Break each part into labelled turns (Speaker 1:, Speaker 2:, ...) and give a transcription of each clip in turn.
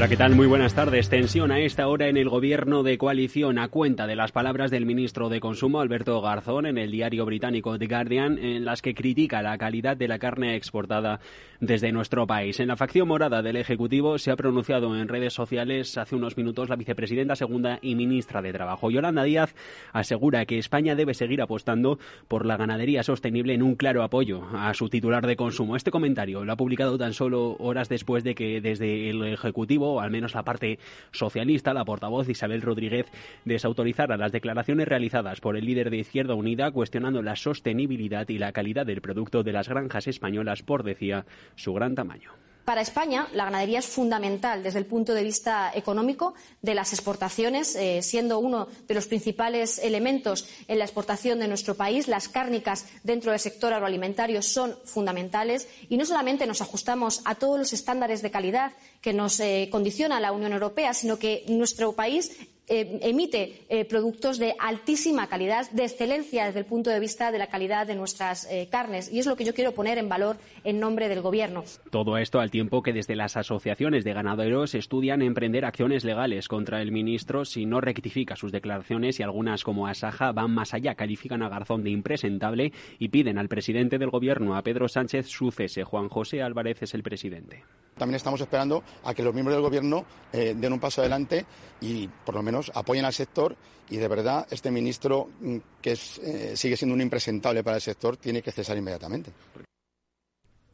Speaker 1: Hola, ¿qué tal? Muy buenas tardes. Tensión a esta hora en el gobierno de coalición a cuenta de las palabras del ministro de Consumo, Alberto Garzón, en el diario británico The Guardian, en las que critica la calidad de la carne exportada desde nuestro país. En la facción morada del Ejecutivo se ha pronunciado en redes sociales hace unos minutos la vicepresidenta segunda y ministra de Trabajo. Yolanda Díaz asegura que España debe seguir apostando por la ganadería sostenible en un claro apoyo a su titular de consumo. Este comentario lo ha publicado tan solo horas después de que desde el Ejecutivo al menos la parte socialista, la portavoz Isabel Rodríguez, desautorizara las declaraciones realizadas por el líder de Izquierda Unida cuestionando la sostenibilidad y la calidad del producto de las granjas españolas por, decía, su gran tamaño.
Speaker 2: Para España, la ganadería es fundamental desde el punto de vista económico de las exportaciones, eh, siendo uno de los principales elementos en la exportación de nuestro país. Las cárnicas dentro del sector agroalimentario son fundamentales y no solamente nos ajustamos a todos los estándares de calidad que nos eh, condiciona la Unión Europea, sino que nuestro país eh, emite eh, productos de altísima calidad, de excelencia desde el punto de vista de la calidad de nuestras eh, carnes. Y es lo que yo quiero poner en valor en nombre del Gobierno.
Speaker 1: Todo esto al tiempo que desde las asociaciones de ganaderos estudian emprender acciones legales contra el ministro si no rectifica sus declaraciones y algunas como Asaja van más allá, califican a Garzón de impresentable y piden al presidente del Gobierno, a Pedro Sánchez, su cese. Juan José Álvarez es el presidente.
Speaker 3: También estamos esperando a que los miembros del Gobierno den un paso adelante y por lo menos apoyen al sector y de verdad este ministro, mm, que eh, sigue siendo un impresentable para el sector, tiene que cesar inmediatamente.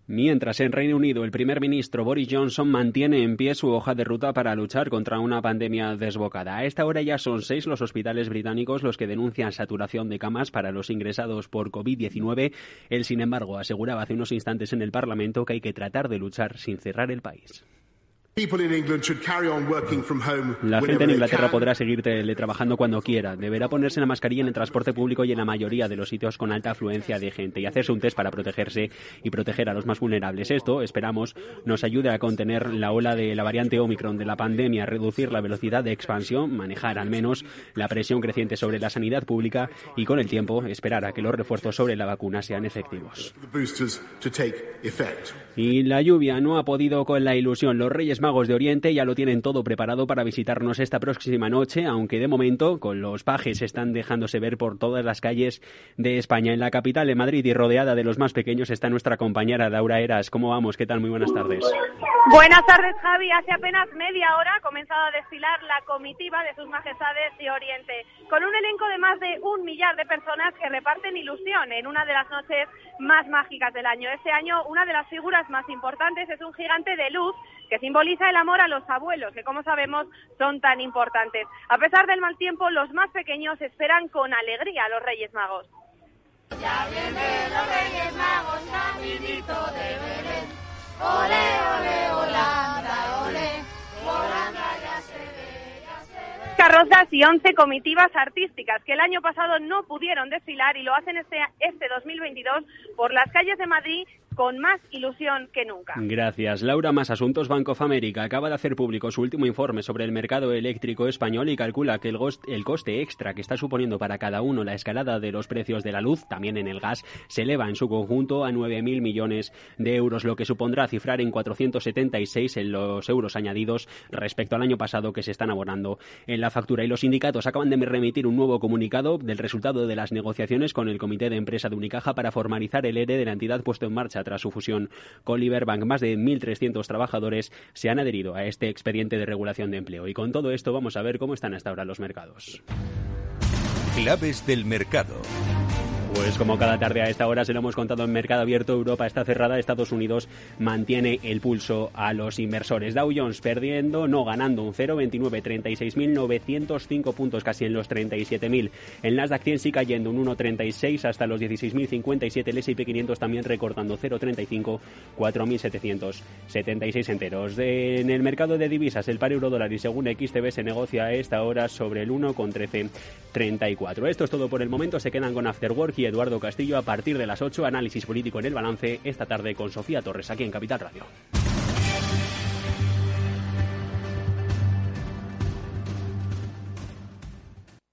Speaker 1: Mientras en Reino Unido el primer ministro Boris Johnson mantiene en pie su hoja de ruta para luchar contra una pandemia desbocada. A esta hora ya son seis los hospitales británicos los que denuncian saturación de camas para los ingresados por COVID-19. Él, sin embargo, aseguraba hace unos instantes en el Parlamento que hay que tratar de luchar sin cerrar el país. La gente en Inglaterra podrá seguir teletrabajando cuando quiera. Deberá ponerse la mascarilla en el transporte público y en la mayoría de los sitios con alta afluencia de gente y hacerse un test para protegerse y proteger a los más vulnerables. Esto, esperamos, nos ayude a contener la ola de la variante Omicron de la pandemia, reducir la velocidad de expansión, manejar al menos la presión creciente sobre la sanidad pública y con el tiempo esperar a que los refuerzos sobre la vacuna sean efectivos. Y la lluvia no ha podido con la ilusión. Los Reyes Magos de Oriente ya lo tienen todo preparado para visitarnos esta próxima noche, aunque de momento con los pajes están dejándose ver por todas las calles de España. En la capital de Madrid y rodeada de los más pequeños está nuestra compañera Daura Eras. ¿Cómo vamos? ¿Qué tal? Muy buenas tardes.
Speaker 4: Buenas tardes, Javi. Hace apenas media hora ha comenzado a desfilar la comitiva de sus majestades de Oriente, con un elenco de más de un millar de personas que reparten ilusión en una de las noches más mágicas del año. Este año, una de las figuras más importantes es un gigante de luz que simboliza el amor a los abuelos, que como sabemos son tan importantes. A pesar del mal tiempo, los más pequeños esperan con alegría a los Reyes Magos.
Speaker 5: Ya vienen los Reyes Magos, caminito de Belén. Ole, ole, Holanda, ole, Holanda ya se ve, ya se ve.
Speaker 4: Carrozas y 11 comitivas artísticas que el año pasado no pudieron desfilar y lo hacen este, este 2022 por las calles de Madrid con más ilusión que nunca.
Speaker 1: Gracias. Laura, más asuntos. Banco of America acaba de hacer público su último informe sobre el mercado eléctrico español y calcula que el, el coste extra que está suponiendo para cada uno la escalada de los precios de la luz, también en el gas, se eleva en su conjunto a 9.000 millones de euros, lo que supondrá cifrar en 476 en los euros añadidos respecto al año pasado que se están abonando en la factura. Y los sindicatos acaban de remitir un nuevo comunicado del resultado de las negociaciones con el Comité de Empresa de Unicaja para formalizar el ERE de la entidad puesto en marcha tras su fusión con Liberbank. Más de 1.300 trabajadores se han adherido a este expediente de regulación de empleo. Y con todo esto vamos a ver cómo están hasta ahora los mercados.
Speaker 6: Claves del mercado.
Speaker 1: Pues como cada tarde a esta hora se lo hemos contado en Mercado Abierto, Europa está cerrada, Estados Unidos mantiene el pulso a los inversores. Dow Jones perdiendo, no ganando un 0,29, 36.905 puntos, casi en los 37.000. El Nasdaq 100 sí cayendo un 1,36 hasta los 16.057. El S&P 500 también recortando 0,35, 4.776 enteros. En el mercado de divisas, el par euro dólar y según XTB se negocia a esta hora sobre el 1,1334. Esto es todo por el momento. Se quedan con Afterwork y Eduardo Castillo a partir de las 8. Análisis político en el balance esta tarde con Sofía Torres aquí en Capital Radio.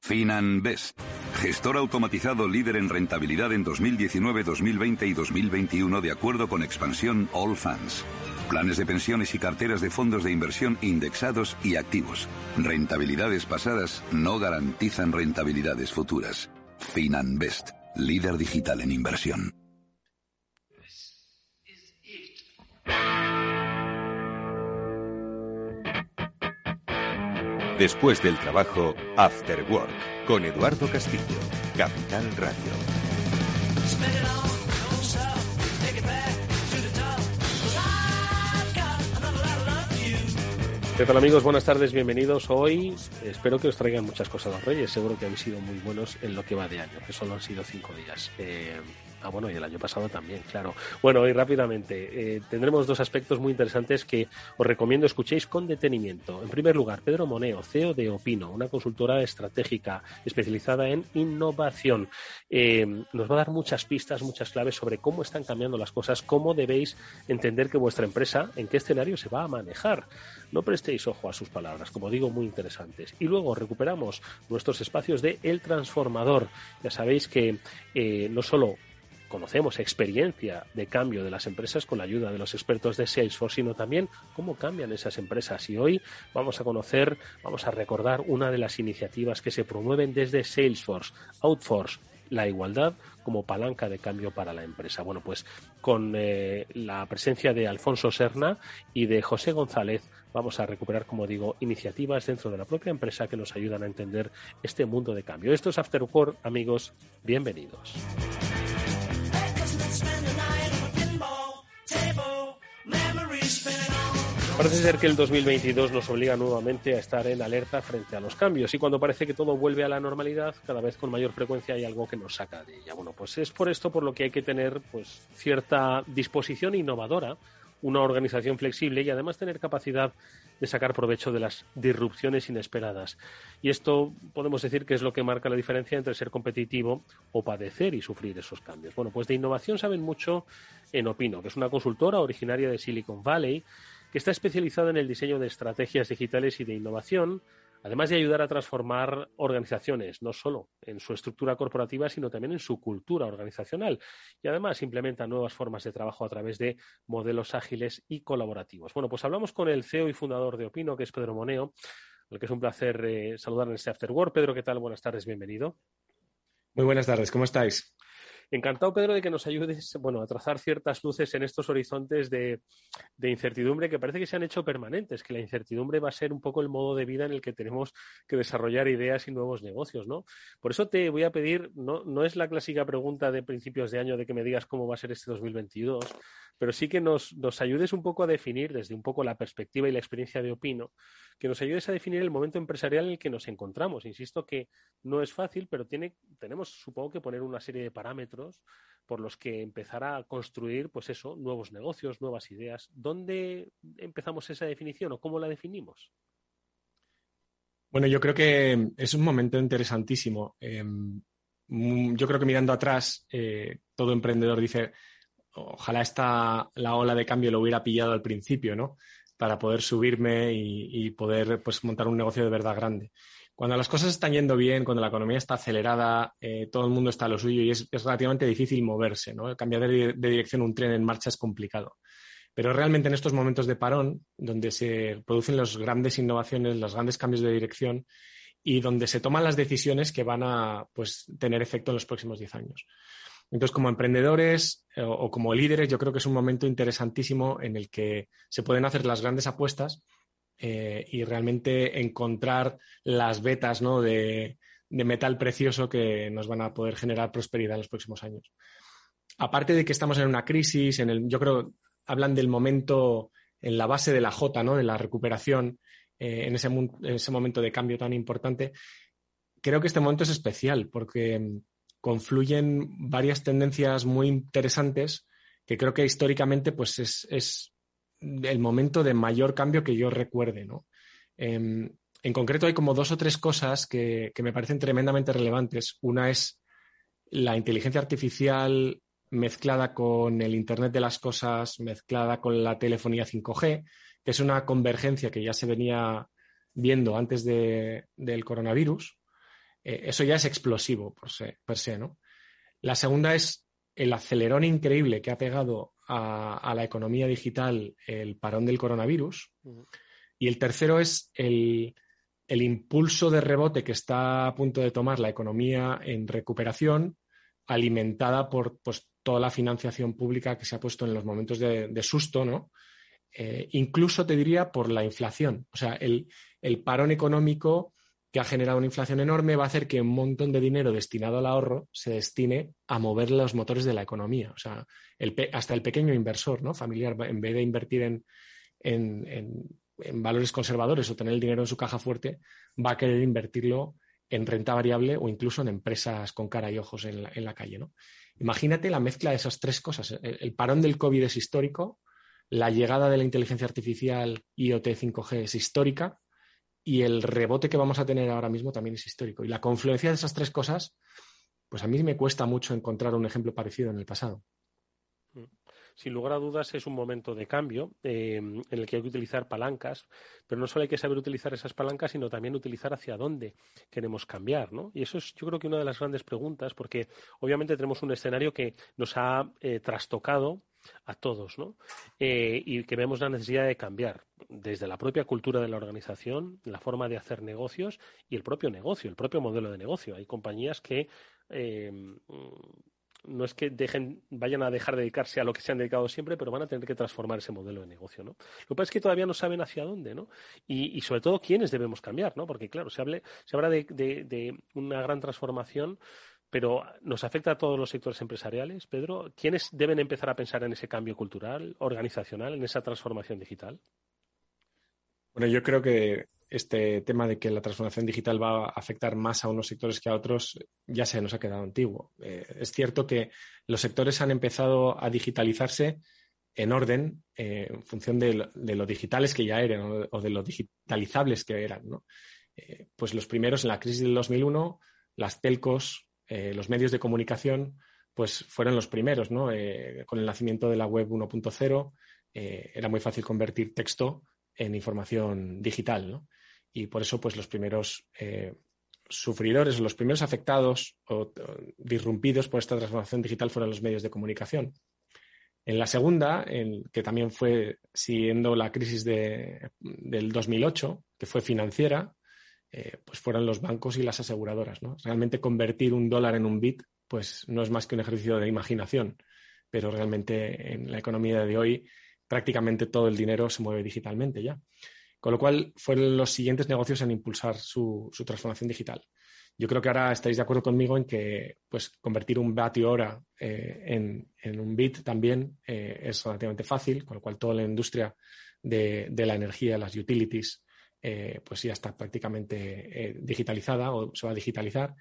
Speaker 7: FinanBest, gestor automatizado líder en rentabilidad en 2019, 2020 y 2021 de acuerdo con expansión All Funds. Planes de pensiones y carteras de fondos de inversión indexados y activos. Rentabilidades pasadas no garantizan rentabilidades futuras. FinanBest, líder digital en inversión.
Speaker 6: Después del trabajo, After Work, con Eduardo Castillo, Capital Radio.
Speaker 8: ¿Qué tal amigos? Buenas tardes, bienvenidos. Hoy espero que os traigan muchas cosas los Reyes. Seguro que han sido muy buenos en lo que va de año, que solo han sido cinco días. Eh, Ah, bueno, y el año pasado también, claro. Bueno, y rápidamente, eh, tendremos dos aspectos muy interesantes que os recomiendo escuchéis con detenimiento. En primer lugar, Pedro Moneo, CEO de Opino, una consultora estratégica especializada en innovación. Eh, nos va a dar muchas pistas, muchas claves sobre cómo están cambiando las cosas, cómo debéis entender que vuestra empresa, en qué escenario se va a manejar. No prestéis ojo a sus palabras, como digo, muy interesantes. Y luego recuperamos nuestros espacios de El Transformador. Ya sabéis que eh, no solo conocemos experiencia de cambio de las empresas con la ayuda de los expertos de Salesforce, sino también cómo cambian esas empresas. Y hoy vamos a conocer, vamos a recordar una de las iniciativas que se promueven desde Salesforce, Outforce, la igualdad como palanca de cambio para la empresa. Bueno, pues con eh, la presencia de Alfonso Serna y de José González vamos a recuperar, como digo, iniciativas dentro de la propia empresa que nos ayudan a entender este mundo de cambio. Esto es Aftercore, amigos, bienvenidos. Parece ser que el 2022 nos obliga nuevamente a estar en alerta frente a los cambios y cuando parece que todo vuelve a la normalidad, cada vez con mayor frecuencia hay algo que nos saca de ella. Bueno, pues es por esto por lo que hay que tener pues cierta disposición innovadora, una organización flexible y además tener capacidad de sacar provecho de las disrupciones inesperadas. Y esto podemos decir que es lo que marca la diferencia entre ser competitivo o padecer y sufrir esos cambios. Bueno, pues de innovación saben mucho en Opino, que es una consultora originaria de Silicon Valley que está especializada en el diseño de estrategias digitales y de innovación, además de ayudar a transformar organizaciones, no solo en su estructura corporativa, sino también en su cultura organizacional. Y además implementa nuevas formas de trabajo a través de modelos ágiles y colaborativos. Bueno, pues hablamos con el CEO y fundador de Opino, que es Pedro Moneo, al que es un placer eh, saludar en este After Pedro, ¿qué tal? Buenas tardes, bienvenido.
Speaker 9: Muy buenas tardes, ¿cómo estáis?
Speaker 8: Encantado, Pedro, de que nos ayudes bueno, a trazar ciertas luces en estos horizontes de, incertidumbre que parece que se han hecho permanentes, que la incertidumbre va a ser un poco el modo de vida en el que tenemos que desarrollar ideas y nuevos negocios, ¿no? Por eso te voy a pedir, no, no es la clásica pregunta de principios de año de que me digas cómo va a ser este 2022, pero sí que nos, nos ayudes un poco a definir desde un poco la perspectiva y la experiencia de Opino, que nos ayudes a definir el momento empresarial en el que nos encontramos. Insisto que no es fácil, pero tiene, tenemos, supongo que poner una serie de parámetros por los que empezar a construir, pues eso, nuevos negocios, nuevas ideas. ¿Dónde empezamos esa definición o cómo la definimos?
Speaker 9: Bueno, yo creo que es un momento interesantísimo. Em, mm, yo creo que mirando atrás, eh, todo emprendedor dice, ojalá esta, la ola de cambio lo hubiera pillado al principio, ¿no? para poder subirme y, poder pues, montar un negocio de verdad grande. Cuando las cosas están yendo bien, cuando la economía está acelerada, eh, todo el mundo está a lo suyo y es, relativamente difícil moverse. ¿no? Cambiar de, dirección un tren en marcha es complicado. Pero realmente en estos momentos de parón, donde se producen las grandes innovaciones, los grandes cambios de dirección y donde se toman las decisiones que van a pues, tener efecto en los próximos 10 años. Entonces, como emprendedores eh, o, como líderes, yo creo que es un momento interesantísimo en el que se pueden hacer las grandes apuestas eh, y realmente encontrar las vetas de, metal precioso que nos van a poder generar prosperidad en los próximos años. Aparte de que estamos en una crisis, en el, yo creo, hablan del momento en la base de la J, ¿no? de la recuperación, eh, en, ese, en ese momento de cambio tan importante. Creo que este momento es especial porque confluyen varias tendencias muy interesantes que creo que históricamente pues es, el momento de mayor cambio que yo recuerde. Em, en concreto hay como dos o tres cosas que, me parecen tremendamente relevantes. Una es la inteligencia artificial mezclada con el Internet de las Cosas, mezclada con la telefonía 5G, que es una convergencia que ya se venía viendo antes del coronavirus eso ya es explosivo por se, per se, ¿no? La segunda es el acelerón increíble que ha pegado a, la economía digital el parón del coronavirus. Y el tercero es el, impulso de rebote que está a punto de tomar la economía en recuperación, alimentada por pues, toda la financiación pública que se ha puesto en los momentos de, susto, ¿no? Eh, incluso te diría por la inflación. O sea, el, el parón económico que ha generado una inflación enorme, va a hacer que un montón de dinero destinado al ahorro se destine a mover los motores de la economía. O sea, hasta el pequeño inversor ¿no? familiar, en vez de invertir en, en, valores conservadores o tener el dinero en su caja fuerte, va a querer invertirlo en renta variable o incluso en empresas con cara y ojos en la, calle. ¿no? Imagínate la mezcla de esas tres cosas. El, el, parón del COVID es histórico, la llegada de la inteligencia artificial IoT 5G es histórica y el rebote que vamos a tener ahora mismo también es histórico. Y la confluencia de esas tres cosas, pues a mí me cuesta mucho encontrar un ejemplo parecido en el pasado.
Speaker 8: Mm. Sin lugar a dudas es un momento de cambio eh, en el que hay que utilizar palancas, pero no solo hay que saber utilizar esas palancas, sino también utilizar hacia dónde queremos cambiar, ¿no? Y eso es, yo creo que una de las grandes preguntas, porque obviamente tenemos un escenario que nos ha eh, trastocado a todos, ¿no? Eh, y que vemos la necesidad de cambiar desde la propia cultura de la organización, la forma de hacer negocios y el propio negocio, el propio modelo de negocio. Hay compañías que eh, no es que dejen, vayan a dejar de dedicarse a lo que se han dedicado siempre, pero van a tener que transformar ese modelo de negocio, ¿no? Lo que pasa es que todavía no saben hacia dónde, ¿no? Y, sobre todo quiénes debemos cambiar, ¿no? Porque claro, se, hable, se habla de una gran transformación pero nos afecta a todos los sectores empresariales, Pedro. ¿Quiénes deben empezar a pensar en ese cambio cultural, organizacional, en esa transformación digital?
Speaker 9: Bueno, yo creo que este tema de que la transformación digital va a afectar más a unos sectores que a otros ya se nos ha quedado antiguo. Eh, es cierto que los sectores han empezado a digitalizarse en orden eh, en función de lo, digitales que ya eran o de lo digitalizables que eran. Eh, pues los primeros en la crisis del 2001, las telcos, eh, los medios de comunicación pues fueron los primeros, ¿no? Eh, con el nacimiento de la web 1.0 eh, era muy fácil convertir texto en información digital. Y por eso, pues los primeros sufridores, los primeros afectados o, disrumpidos por esta transformación digital fueron los medios de comunicación. En la segunda, que también fue siguiendo la crisis de, del 2008, que fue financiera, eh, pues fueran los bancos y las aseguradoras. ¿no? Realmente convertir un dólar en un bit pues no es más que un ejercicio de imaginación, pero realmente en la economía de hoy prácticamente todo el dinero se mueve digitalmente ya. Con lo cual fueron los siguientes negocios en impulsar su, transformación digital. Yo creo que ahora estáis de acuerdo conmigo en que pues, convertir un vatio hora eh, en, un bit también eh, es relativamente fácil, con lo cual toda la industria de, de la energía, las utilities, eh, pues ya está prácticamente eh, digitalizada o se va a digitalizar.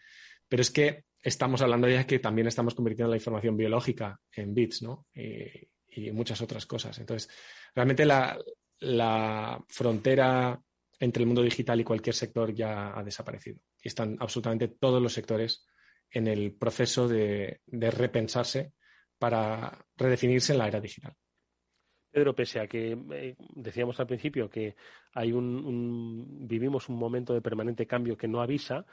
Speaker 9: Pero es que estamos hablando ya que también estamos convirtiendo la información biológica en bits, ¿no? Y, muchas otras cosas. Entonces, realmente la, frontera entre el mundo digital y cualquier sector ya ha desaparecido. Y están absolutamente todos los sectores en el proceso de repensarse para redefinirse en la era digital.
Speaker 8: Pedro, pese a que eh, decíamos al principio que hay un, vivimos un momento de permanente cambio que no avisa,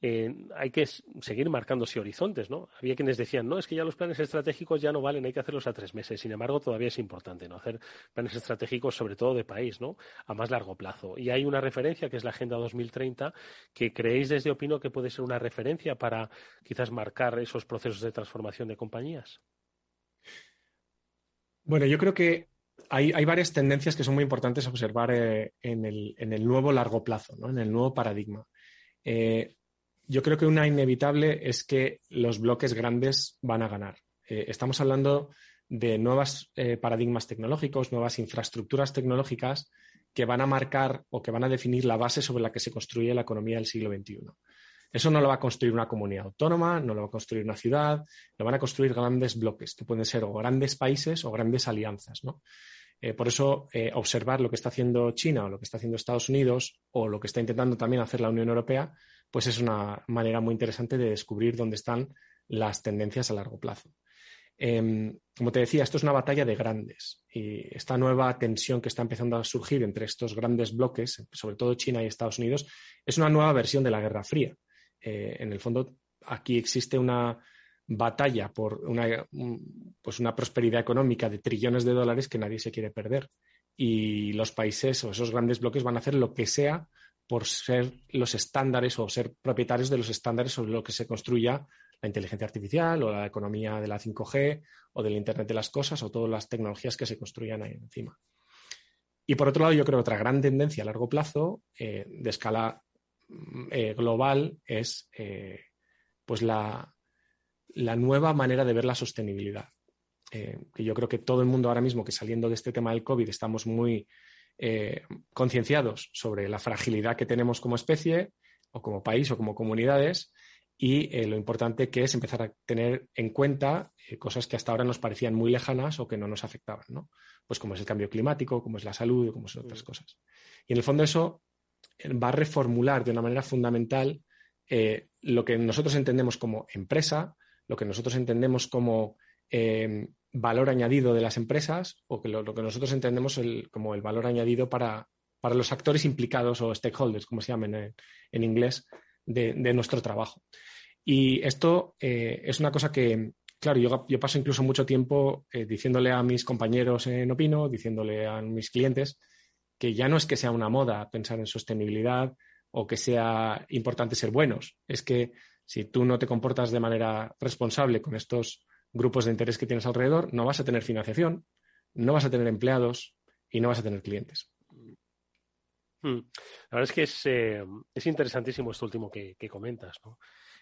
Speaker 8: eh, hay que seguir marcándose horizontes, ¿no? Había quienes decían, no, es que ya los planes estratégicos ya no valen, hay que hacerlos a tres meses. Sin embargo, todavía es importante, ¿no? Hacer planes estratégicos, sobre todo de país, ¿no? A más largo plazo. Y hay una referencia que es la Agenda 2030, que creéis desde Opino que puede ser una referencia para quizás marcar esos procesos de transformación de compañías.
Speaker 9: Bueno, yo creo que hay, varias tendencias que son muy importantes observar eh, en, el, nuevo largo plazo, en el nuevo paradigma. Eh, yo creo que una inevitable es que los bloques grandes van a ganar. Eh, estamos hablando de nuevos paradigmas tecnológicos, nuevas infraestructuras tecnológicas que van a marcar o que van a definir la base sobre la que se construye la economía del siglo XXI. Eso no lo va a construir una comunidad autónoma, no lo va a construir una ciudad, lo van a construir grandes bloques, que pueden ser o grandes países o grandes alianzas. ¿no? Eh, por eso, eh, observar lo que está haciendo China o lo que está haciendo Estados Unidos o lo que está intentando también hacer la Unión Europea, pues es una manera muy interesante de descubrir dónde están las tendencias a largo plazo. Em, como te decía, esto es una batalla de grandes y esta nueva tensión que está empezando a surgir entre estos grandes bloques, sobre todo China y Estados Unidos, es una nueva versión de la Guerra Fría. En el fondo, aquí existe una batalla por una, pues una prosperidad económica de trillones de dólares que nadie se quiere perder. Y los países o esos grandes bloques van a hacer lo que sea por ser los estándares o ser propietarios de los estándares sobre lo que se construya la inteligencia artificial o la economía de la 5G o del Internet de las Cosas o todas las tecnologías que se construyan ahí encima. Y por otro lado, yo creo que otra gran tendencia a largo plazo eh, de escala eh, global es eh, pues la, la nueva manera de ver la sostenibilidad. Eh, que yo creo que todo el mundo ahora mismo que saliendo de este tema del COVID estamos muy concienciados sobre la fragilidad que tenemos como especie o como país o como comunidades y lo importante que es empezar a tener en cuenta cosas que hasta ahora nos parecían muy lejanas o que no nos afectaban, ¿no? Pues como es el cambio climático, como es la salud, como son otras cosas. Y en el fondo eso va a reformular de una manera fundamental lo que nosotros entendemos como empresa, lo que nosotros entendemos como eh, valor añadido de las empresas o lo, que nosotros entendemos como el valor añadido para, los actores implicados o stakeholders, como se llaman en, inglés, de, nuestro trabajo. Y esto eh, es una cosa que, claro, yo, paso incluso mucho tiempo eh, diciéndole a mis compañeros en Opino, diciéndole a mis clientes, que ya no es que sea una moda pensar en sostenibilidad o que sea importante ser buenos, es que si tú no te comportas de manera responsable con estos grupos de interés que tienes alrededor, no vas a tener financiación, no vas a tener empleados y no vas a tener clientes.
Speaker 8: Hmm. La verdad es que es, eh, interesantísimo esto último que, comentas, ¿no?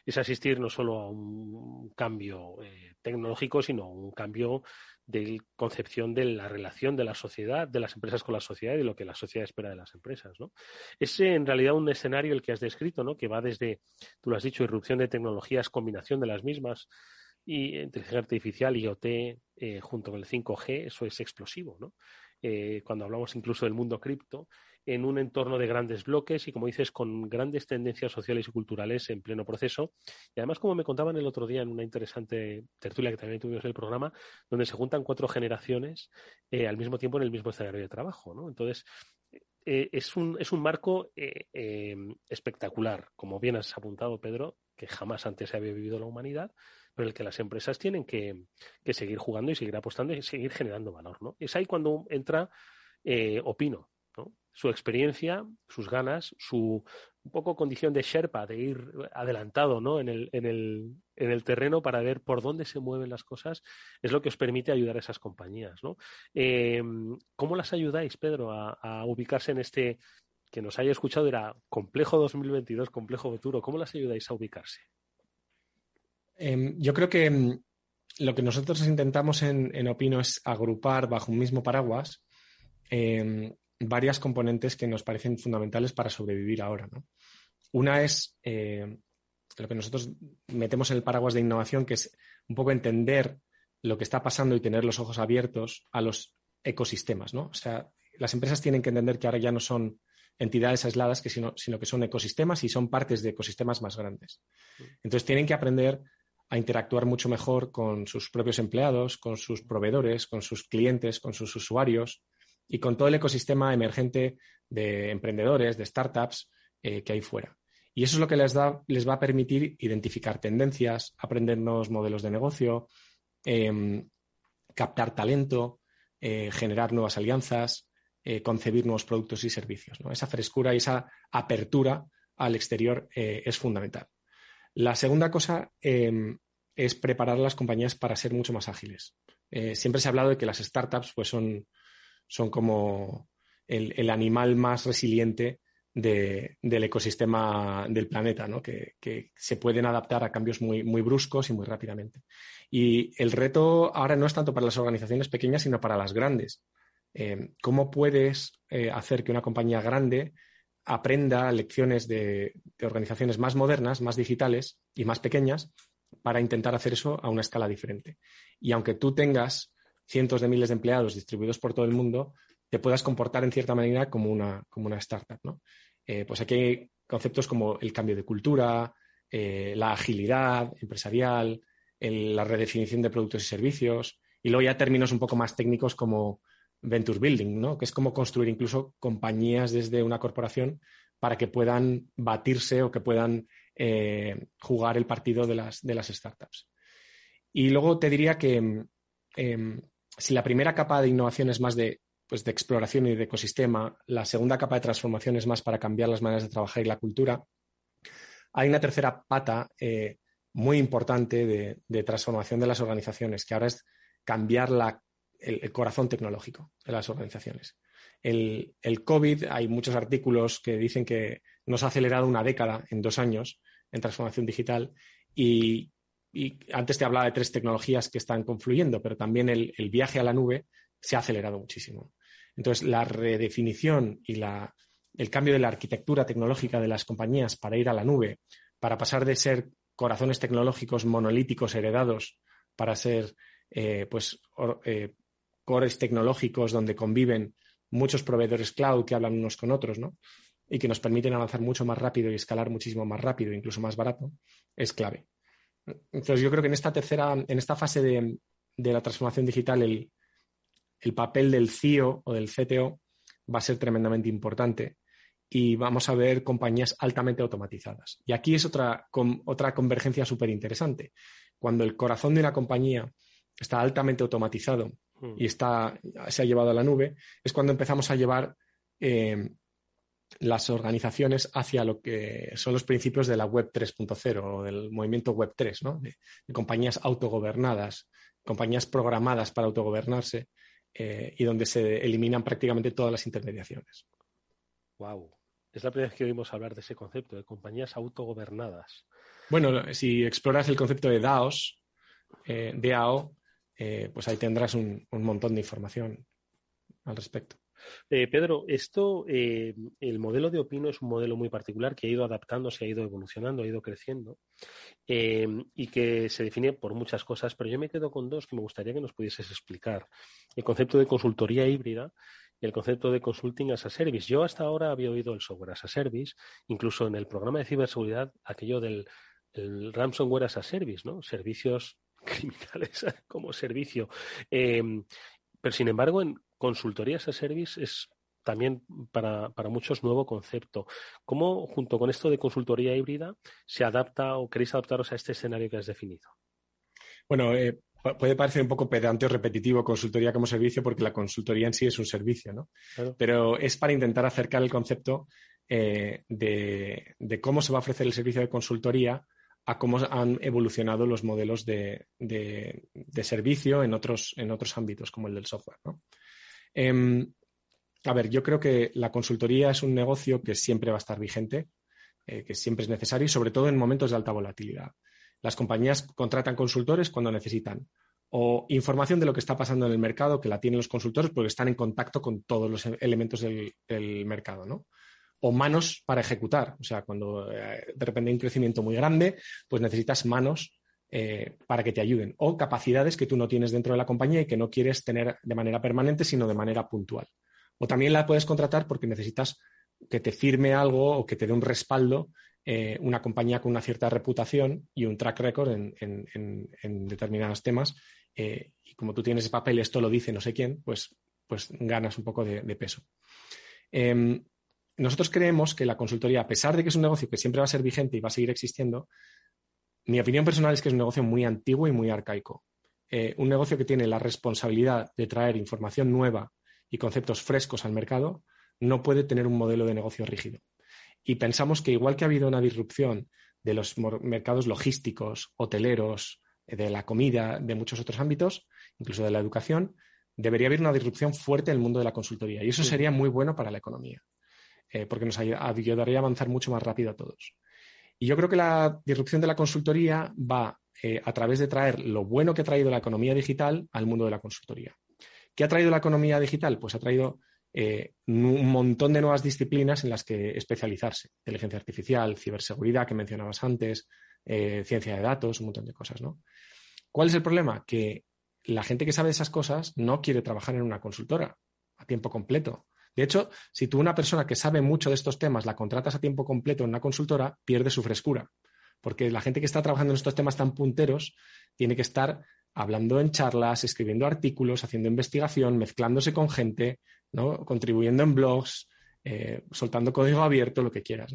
Speaker 8: Es asistir no solo a un cambio eh, tecnológico, sino a un cambio de concepción de la relación de la sociedad, de las empresas con la sociedad y de lo que la sociedad espera de las empresas. ¿no? Es en realidad un escenario el que has descrito, ¿no? que va desde, tú lo has dicho, irrupción de tecnologías, combinación de las mismas, y inteligencia artificial, IoT, eh, junto con el 5G, eso es explosivo. ¿no? Eh, cuando hablamos incluso del mundo cripto, en un entorno de grandes bloques y, como dices, con grandes tendencias sociales y culturales en pleno proceso. Y además, como me contaban el otro día en una interesante tertulia que también tuvimos en el programa, donde se juntan cuatro generaciones eh, al mismo tiempo en el mismo escenario de trabajo. ¿no? Entonces, eh, es, un, es un marco eh, espectacular, como bien has apuntado, Pedro, que jamás antes se había vivido la humanidad, pero el que las empresas tienen que, que seguir jugando y seguir apostando y seguir generando valor. ¿no? Es ahí cuando entra Opino, su experiencia, sus ganas, su un poco condición de Sherpa, de ir adelantado ¿no? en, el, en, el, en, el, terreno para ver por dónde se mueven las cosas, es lo que os permite ayudar a esas compañías. ¿no? Eh, ¿Cómo las ayudáis, Pedro, a, ubicarse en este que nos haya escuchado era complejo 2022, complejo futuro? ¿Cómo las ayudáis a ubicarse?
Speaker 9: Em, yo creo que em, lo que nosotros intentamos en, en, Opino es agrupar bajo un mismo paraguas em, varias componentes que nos parecen fundamentales para sobrevivir ahora. Una es eh, lo que nosotros metemos en el paraguas de innovación, que es un poco entender lo que está pasando y tener los ojos abiertos a los ecosistemas. ¿no? O sea, las empresas tienen que entender que ahora ya no son entidades aisladas, que sino, sino que son ecosistemas y son partes de ecosistemas más grandes. Entonces tienen que aprender a interactuar mucho mejor con sus propios empleados, con sus proveedores, con sus clientes, con sus usuarios, y con todo el ecosistema emergente de emprendedores, de startups eh, que hay fuera. Y eso es lo que les, da, les va a permitir identificar tendencias, aprender nuevos modelos de negocio, em, captar talento, eh, generar nuevas alianzas, eh, concebir nuevos productos y servicios. Esa frescura y esa apertura al exterior es fundamental. La segunda cosa em, es preparar a las compañías para ser mucho más ágiles. siempre se ha hablado de que las startups pues, son son como el, animal más resiliente del ecosistema del planeta, ¿no? que, se pueden adaptar a cambios muy, muy bruscos y muy rápidamente. Y el reto ahora no es tanto para las organizaciones pequeñas, sino para las grandes. Eh, ¿Cómo puedes eh, hacer que una compañía grande aprenda lecciones de, de, organizaciones más modernas, más digitales y más pequeñas para intentar hacer eso a una escala diferente? Y aunque tú tengas cientos de miles de empleados distribuidos por todo el mundo, te puedas comportar en cierta manera como una, como una startup. ¿no? Eh, pues aquí hay conceptos como el cambio de cultura, eh, la agilidad empresarial, la redefinición de productos y servicios, y luego ya términos un poco más técnicos como venture building, ¿no? que es como construir incluso compañías desde una corporación para que puedan batirse o que puedan eh, jugar el partido de las, de las startups. Y luego te diría que em, si la primera capa de innovación es más de, pues, de exploración y de ecosistema, la segunda capa de transformación es más para cambiar las maneras de trabajar y la cultura, hay una tercera pata eh, muy importante de, transformación de las organizaciones, que ahora es cambiar el, corazón tecnológico de las organizaciones. El, el, COVID, hay muchos artículos que dicen que nos ha acelerado una década en dos años en transformación digital y, antes te hablaba de tres tecnologías que están confluyendo, pero también el, viaje a la nube se ha acelerado muchísimo. Entonces, la redefinición y el cambio de la arquitectura tecnológica de las compañías para ir a la nube, para pasar de ser corazones tecnológicos monolíticos heredados para ser eh, pues, eh, cores tecnológicos donde conviven muchos proveedores cloud que hablan unos con otros, ¿no? y que nos permiten avanzar mucho más rápido y escalar muchísimo más rápido, incluso más barato, es clave. Entonces yo creo que en esta tercera, en esta fase de, la transformación digital, el, papel del CIO o del CTO va a ser tremendamente importante y vamos a ver compañías altamente automatizadas. Y aquí es otra, otra convergencia súper interesante. Cuando el corazón de una compañía está altamente automatizado hmm. y está, se ha llevado a la nube, es cuando empezamos a llevar eh, las organizaciones hacia lo que son los principios de la Web 3.0 o del movimiento Web 3, ¿no? de, compañías autogobernadas, compañías programadas para autogobernarse eh, y donde se eliminan prácticamente todas las intermediaciones.
Speaker 8: Wow. Es la primera vez que oímos hablar de ese concepto, de compañías autogobernadas.
Speaker 9: Bueno, si exploras el concepto de DAOs, eh, DAO, eh, pues ahí tendrás un montón de información al respecto.
Speaker 8: Eh, Pedro, esto, eh, el modelo de Opino es un modelo muy particular que ha ido adaptándose, ha ido evolucionando, ha ido creciendo eh, y que se define por muchas cosas, pero yo me quedo con dos que me gustaría que nos pudieses explicar. El concepto de consultoría híbrida y el concepto de consulting as a service. Yo hasta ahora había oído el software as a service, incluso en el programa de ciberseguridad, aquello del ransomware as a service, ¿no? Servicios criminales como servicio. pero sin embargo, en consultorías a service es también para, muchos nuevo concepto. ¿Cómo, junto con esto de consultoría híbrida, se adapta o queréis adaptaros a este escenario que has definido?
Speaker 9: Bueno, eh, puede parecer un poco pedante o repetitivo consultoría como servicio porque la consultoría en sí es un servicio, ¿no? Pero es para intentar acercar el concepto eh, de, cómo se va a ofrecer el servicio de consultoría a cómo han evolucionado los modelos de, servicio en otros, en otros ámbitos, como el del software, ¿no? Em, a ver, yo creo que la consultoría es un negocio que siempre va a estar vigente, eh, que siempre es necesario y sobre todo en momentos de alta volatilidad. Las compañías contratan consultores cuando necesitan o información de lo que está pasando en el mercado que la tienen los consultores porque están en contacto con todos los elementos del, mercado, ¿no? O manos para ejecutar. O sea, cuando eh, de repente hay un crecimiento muy grande, pues necesitas manos eh, para que te ayuden o capacidades que tú no tienes dentro de la compañía y que no quieres tener de manera permanente, sino de manera puntual. O también la puedes contratar porque necesitas que te firme algo o que te dé un respaldo eh, una compañía con una cierta reputación y un track record en, determinados temas. Eh, y como tú tienes ese papel, esto lo dice no sé quién, pues, pues ganas un poco de, de peso. Em, nosotros creemos que la consultoría, a pesar de que es un negocio que siempre va a ser vigente y va a seguir existiendo, mi opinión personal es que es un negocio muy antiguo y muy arcaico. Eh, un negocio que tiene la responsabilidad de traer información nueva y conceptos frescos al mercado no puede tener un modelo de negocio rígido. Y pensamos que igual que ha habido una disrupción de los mercados logísticos, hoteleros, de la comida, de muchos otros ámbitos, incluso de la educación, debería haber una disrupción fuerte en el mundo de la consultoría. Y eso sería muy bueno para la economía, eh, porque nos ayudaría a avanzar mucho más rápido a todos. Y yo creo que la disrupción de la consultoría va eh, a través de traer lo bueno que ha traído la economía digital al mundo de la consultoría. ¿Qué ha traído la economía digital? Pues ha traído eh, un montón de nuevas disciplinas en las que especializarse. Inteligencia artificial, ciberseguridad, que mencionabas antes, eh, ciencia de datos, un montón de cosas, ¿no? ¿Cuál es el problema? Que la gente que sabe esas cosas no quiere trabajar en una consultora a tiempo completo. De hecho, si tú una persona que sabe mucho de estos temas la contratas a tiempo completo en una consultora, pierde su frescura. Porque la gente que está trabajando en estos temas tan punteros tiene que estar hablando en charlas, escribiendo artículos, haciendo investigación, mezclándose con gente, ¿no? contribuyendo en blogs, eh, soltando código abierto, lo que quieras.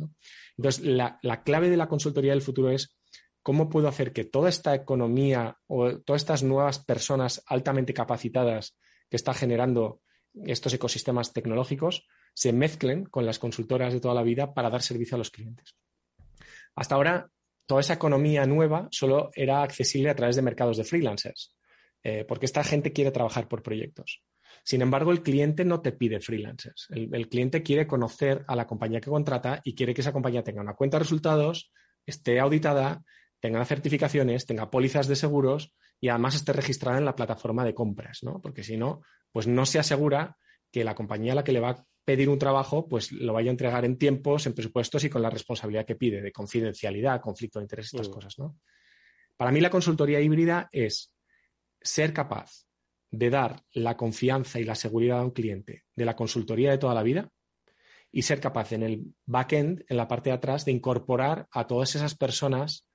Speaker 9: Entonces, la, clave de la consultoría del futuro es cómo puedo hacer que toda esta economía o todas estas nuevas personas altamente capacitadas que está generando estos ecosistemas tecnológicos se mezclen con las consultoras de toda la vida para dar servicio a los clientes. Hasta ahora, toda esa economía nueva solo era accesible a través de mercados de freelancers, eh, porque esta gente quiere trabajar por proyectos. Sin embargo, el cliente no te pide freelancers. El, cliente quiere conocer a la compañía que contrata y quiere que esa compañía tenga una cuenta de resultados, esté auditada, tenga certificaciones, tenga pólizas de seguros y además esté registrada en la plataforma de compras, ¿no? Porque si no, pues no se asegura que la compañía a la que le va a pedir un trabajo, pues lo vaya a entregar en tiempos, en presupuestos y con la responsabilidad que pide de confidencialidad, conflicto de interés, estas mm. cosas, ¿no? Para mí la consultoría híbrida es ser capaz de dar la confianza y la seguridad a un cliente de la consultoría de toda la vida y ser capaz en el backend, en la parte de atrás, de incorporar a todas esas personas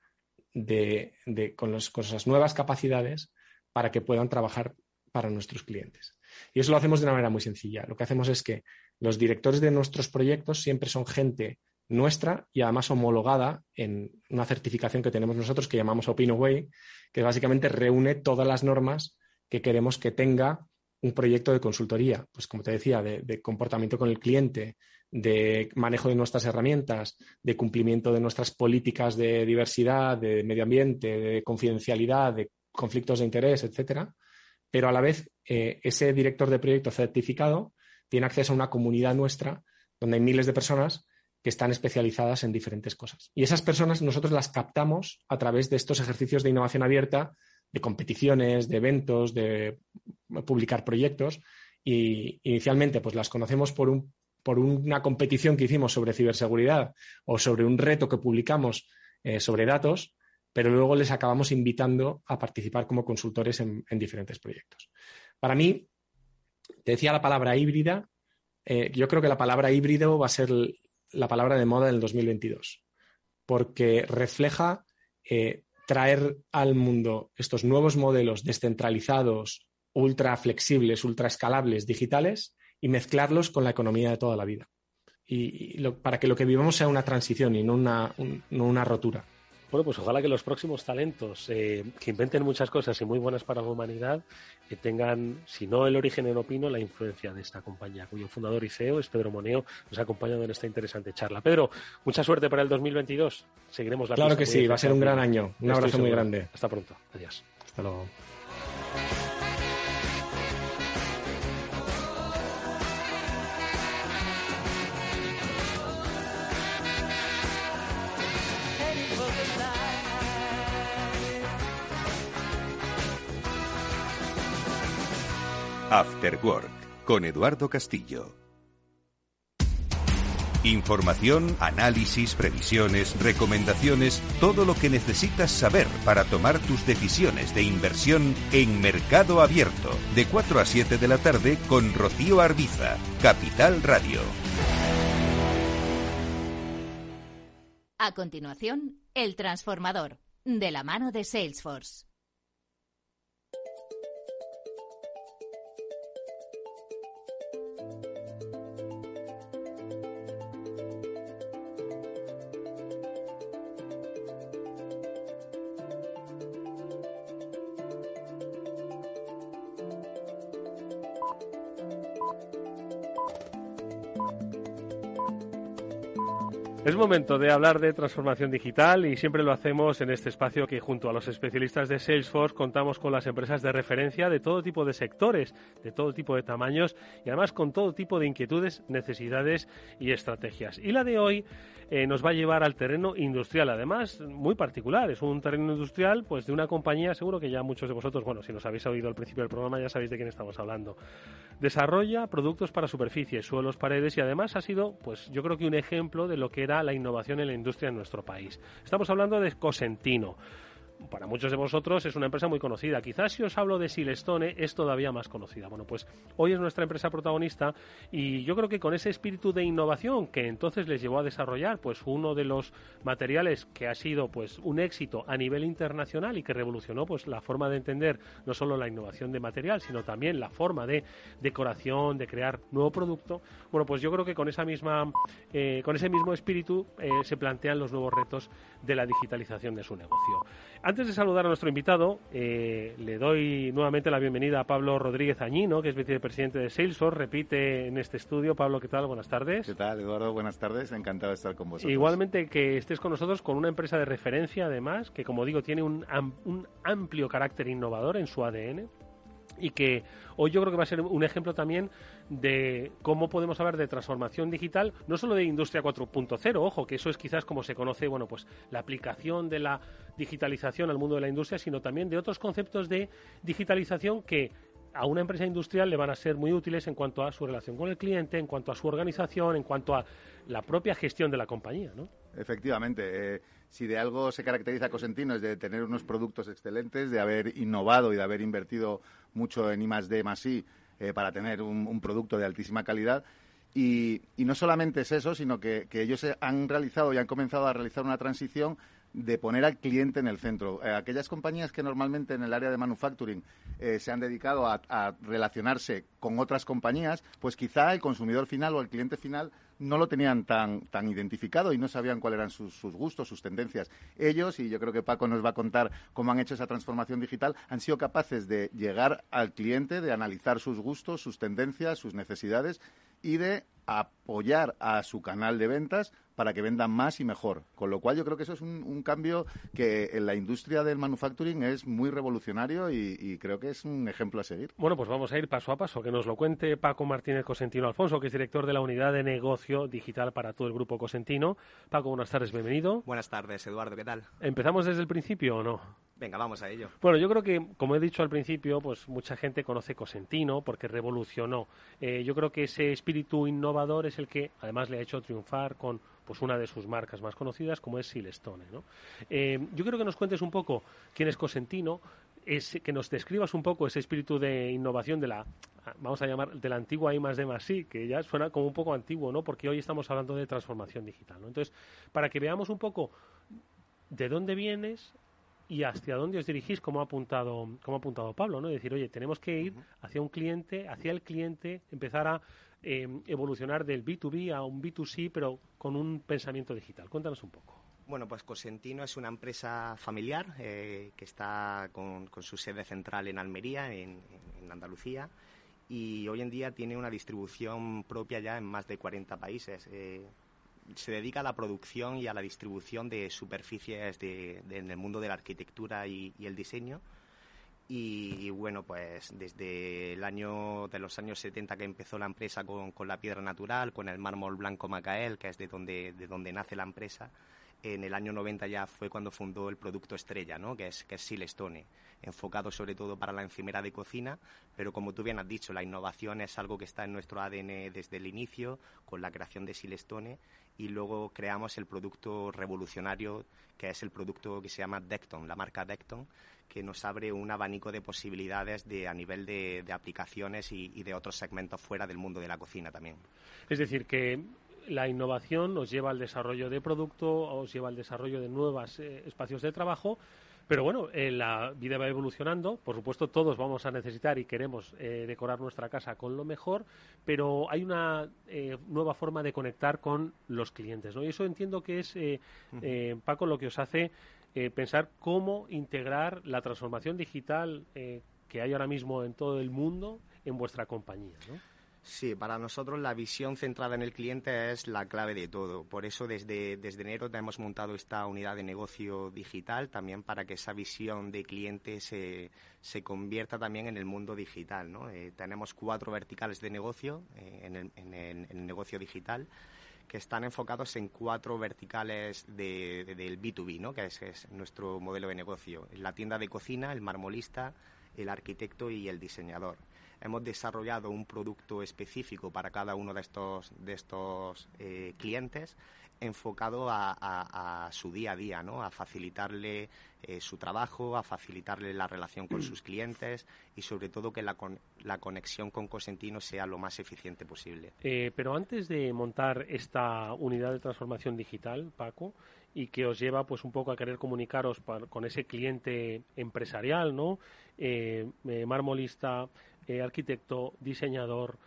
Speaker 9: de, con, esas nuevas capacidades para que puedan trabajar para nuestros clientes. Y eso lo hacemos de una manera muy sencilla. Lo que hacemos es que los directores de nuestros proyectos siempre son gente nuestra y además homologada en una certificación que tenemos nosotros que llamamos OpinOway, que básicamente reúne todas las normas que queremos que tenga un proyecto de consultoría, pues como te decía, de, comportamiento con el cliente, de manejo de nuestras herramientas, de cumplimiento de nuestras políticas de diversidad, de medio ambiente, de confidencialidad, de conflictos de interés, etcétera. Pero a la vez, eh, ese director de proyecto certificado tiene acceso a una comunidad nuestra donde hay miles de personas que están especializadas en diferentes cosas. Y esas personas nosotros las captamos a través de estos ejercicios de innovación abierta de competiciones, de eventos, de publicar proyectos. Y inicialmente, pues las conocemos por, un, por una competición que hicimos sobre ciberseguridad o sobre un reto que publicamos eh, sobre datos, pero luego les acabamos invitando a participar como consultores en, diferentes proyectos. Para mí, te decía la palabra híbrida, eh, yo creo que la palabra híbrido va a ser la palabra de moda del 2022, porque refleja eh, traer al mundo estos nuevos modelos descentralizados, ultra flexibles, ultra escalables, digitales y mezclarlos con la economía de toda la vida. Y, para que lo que vivamos sea una transición y no una, no una rotura.
Speaker 8: Bueno, pues ojalá que los próximos talentos eh, que inventen muchas cosas y muy buenas para la humanidad que tengan, si no el origen en Opino, la influencia de esta compañía, cuyo fundador y CEO es Pedro Moneo, nos ha acompañado en esta interesante charla. Pedro, mucha suerte para el 2022. Seguiremos la
Speaker 9: Claro que sí, va a ser un gran año. Un abrazo muy grande.
Speaker 8: Hasta pronto. Adiós.
Speaker 9: Hasta luego.
Speaker 6: After Work con Eduardo Castillo. Información, análisis, previsiones, recomendaciones, todo lo que necesitas saber para tomar tus decisiones de inversión en Mercado Abierto, de 4 a 7 de la tarde con Rocío Arbiza, Capital Radio.
Speaker 10: A continuación, El Transformador, de la mano de Salesforce.
Speaker 8: Momento de hablar de transformación digital y siempre lo hacemos en este espacio que junto a los especialistas de Salesforce contamos con las empresas de referencia de todo tipo de sectores, de todo tipo de tamaños y además con todo tipo de inquietudes, necesidades y estrategias. Y la de hoy eh, nos va a llevar al terreno industrial, además muy particular. Es un terreno industrial pues de una compañía, seguro que ya muchos de vosotros, bueno, si nos habéis oído al principio del programa ya sabéis de quién estamos hablando. Desarrolla productos para superficies, suelos, paredes y además ha sido, pues yo creo que un ejemplo de lo que era la innovación en la industria en nuestro país. Estamos hablando de Cosentino para muchos de vosotros es una empresa muy conocida. Quizás si os hablo de Silestone es todavía más conocida. Bueno, pues hoy es nuestra empresa protagonista y yo creo que con ese espíritu de innovación que entonces les llevó a desarrollar pues uno de los materiales que ha sido pues un éxito a nivel internacional y que revolucionó pues la forma de entender no solo la innovación de material, sino también la forma de decoración, de crear nuevo producto. Bueno, pues yo creo que con esa misma eh, con ese mismo espíritu eh, se plantean los nuevos retos de la digitalización de su negocio. Antes de saludar a nuestro invitado, eh, le doy nuevamente la bienvenida a Pablo Rodríguez Añino, que es vicepresidente de Salesforce. Repite en este estudio. Pablo, ¿qué tal? Buenas tardes.
Speaker 11: ¿Qué tal, Eduardo? Buenas tardes. Encantado de estar con vosotros.
Speaker 8: Igualmente que estés con nosotros con una empresa de referencia, además, que como digo, tiene un, un amplio carácter innovador en su ADN y que hoy yo creo que va a ser un ejemplo también de cómo podemos hablar de transformación digital, no solo de industria 4.0, ojo, que eso es quizás como se conoce, bueno, pues la aplicación de la digitalización al mundo de la industria, sino también de otros conceptos de digitalización que a una empresa industrial le van a ser muy útiles en cuanto a su relación con el cliente, en cuanto a su organización, en cuanto a la propia gestión de la compañía, ¿no?
Speaker 11: Efectivamente. Eh, si de algo se caracteriza Cosentino es de tener unos productos excelentes, de haber innovado y de haber invertido mucho en I más D más I eh, para tener un, producto de altísima calidad. Y, no solamente es eso, sino que, ellos han realizado y han comenzado a realizar una transición de poner al cliente en el centro. Eh, aquellas compañías que normalmente en el área de manufacturing eh, se han dedicado a, relacionarse con otras compañías, pues quizá el consumidor final o el cliente final no lo tenían tan, tan identificado y no sabían cuáles eran sus, sus, gustos, sus tendencias. Ellos, y yo creo que Paco nos va a contar cómo han hecho esa transformación digital, han sido capaces de llegar al cliente, de analizar sus gustos, sus tendencias, sus necesidades y de apoyar a su canal de ventas para que vendan más y mejor. Con lo cual yo creo que eso es un, cambio que en la industria del manufacturing es muy revolucionario y, creo que es un ejemplo a seguir.
Speaker 8: Bueno, pues vamos a ir paso a paso. Que nos lo cuente Paco Martínez Cosentino Alfonso, que es director de la unidad de negocio digital para todo el grupo Cosentino. Paco, buenas tardes, bienvenido.
Speaker 12: Buenas tardes, Eduardo, ¿qué tal?
Speaker 8: ¿Empezamos desde el principio o no?
Speaker 12: Venga, vamos a ello.
Speaker 8: Bueno, yo creo que, como he dicho al principio, pues mucha gente conoce Cosentino porque revolucionó. Eh, yo creo que ese espíritu innovador es el que además le ha hecho triunfar con pues una de sus marcas más conocidas como es Silestone. ¿no? Eh, yo quiero que nos cuentes un poco quién es Cosentino, que nos describas un poco ese espíritu de innovación de la vamos a llamar de la antigua I más D más que ya suena como un poco antiguo, ¿no? Porque hoy estamos hablando de transformación digital. Entonces, para que veamos un poco de dónde vienes y hacia dónde os dirigís, como ha apuntado, como ha apuntado Pablo, ¿no? Decir, oye, tenemos que ir hacia un cliente, hacia el cliente, empezar a Em, evolucionar del B2B a un B2C, pero con un pensamiento digital. Cuéntanos un poco.
Speaker 12: Bueno, pues Cosentino es una empresa familiar eh, que está con, su sede central en Almería, en, Andalucía, y hoy en día tiene una distribución propia ya en más de 40 países. Eh, se dedica a la producción y a la distribución de superficies en el mundo de la arquitectura y el diseño y, bueno, pues desde el año de los años 70 que empezó la empresa con, con, la piedra natural, con el mármol blanco Macael, que es de donde, de donde nace la empresa, en el año 90 ya fue cuando fundó el producto estrella, ¿no? que, es, que es Silestone, enfocado sobre todo para la encimera de cocina, pero como tú bien has dicho, la innovación es algo que está en nuestro ADN desde el inicio, con la creación de Silestone, y luego creamos el producto revolucionario, que es el producto que se llama Decton, la marca Decton, que nos abre un abanico de posibilidades de, a nivel de, aplicaciones y, de otros segmentos fuera del mundo de la cocina también.
Speaker 8: Es decir, que la innovación nos lleva al desarrollo de producto, os lleva al desarrollo de nuevos eh, espacios de trabajo, pero bueno, eh, la vida va evolucionando. Por supuesto, todos vamos a necesitar y queremos eh, decorar nuestra casa con lo mejor, pero hay una nueva forma de conectar con los clientes. ¿no? Y eso entiendo que es, Paco, lo que os hace eh, pensar cómo integrar la transformación digital eh, que hay ahora mismo en todo el mundo en vuestra compañía. ¿no?
Speaker 12: Sí, para nosotros la visión centrada en el cliente es la clave de todo. Por eso desde, desde enero hemos montado esta unidad de negocio digital también para que esa visión de cliente se, se convierta también en el mundo digital. ¿no? Eh, tenemos cuatro verticales de negocio en el, en, el, negocio digital que están enfocados en cuatro verticales del B2B, ¿no? que es, nuestro modelo de negocio. La tienda de cocina, el marmolista, el arquitecto y el diseñador. Hemos desarrollado un producto específico para cada uno de estos, de estos eh, clientes enfocado a, su día a día, ¿no? a facilitarle eh, su trabajo, a facilitarle la relación con sus clientes y sobre todo que la, la conexión con Cosentino sea lo más eficiente posible.
Speaker 8: Eh, pero antes de montar esta unidad de transformación digital, Paco, y que os lleva pues un poco a querer comunicaros con ese cliente empresarial, ¿no? Marmolista, arquitecto, diseñador,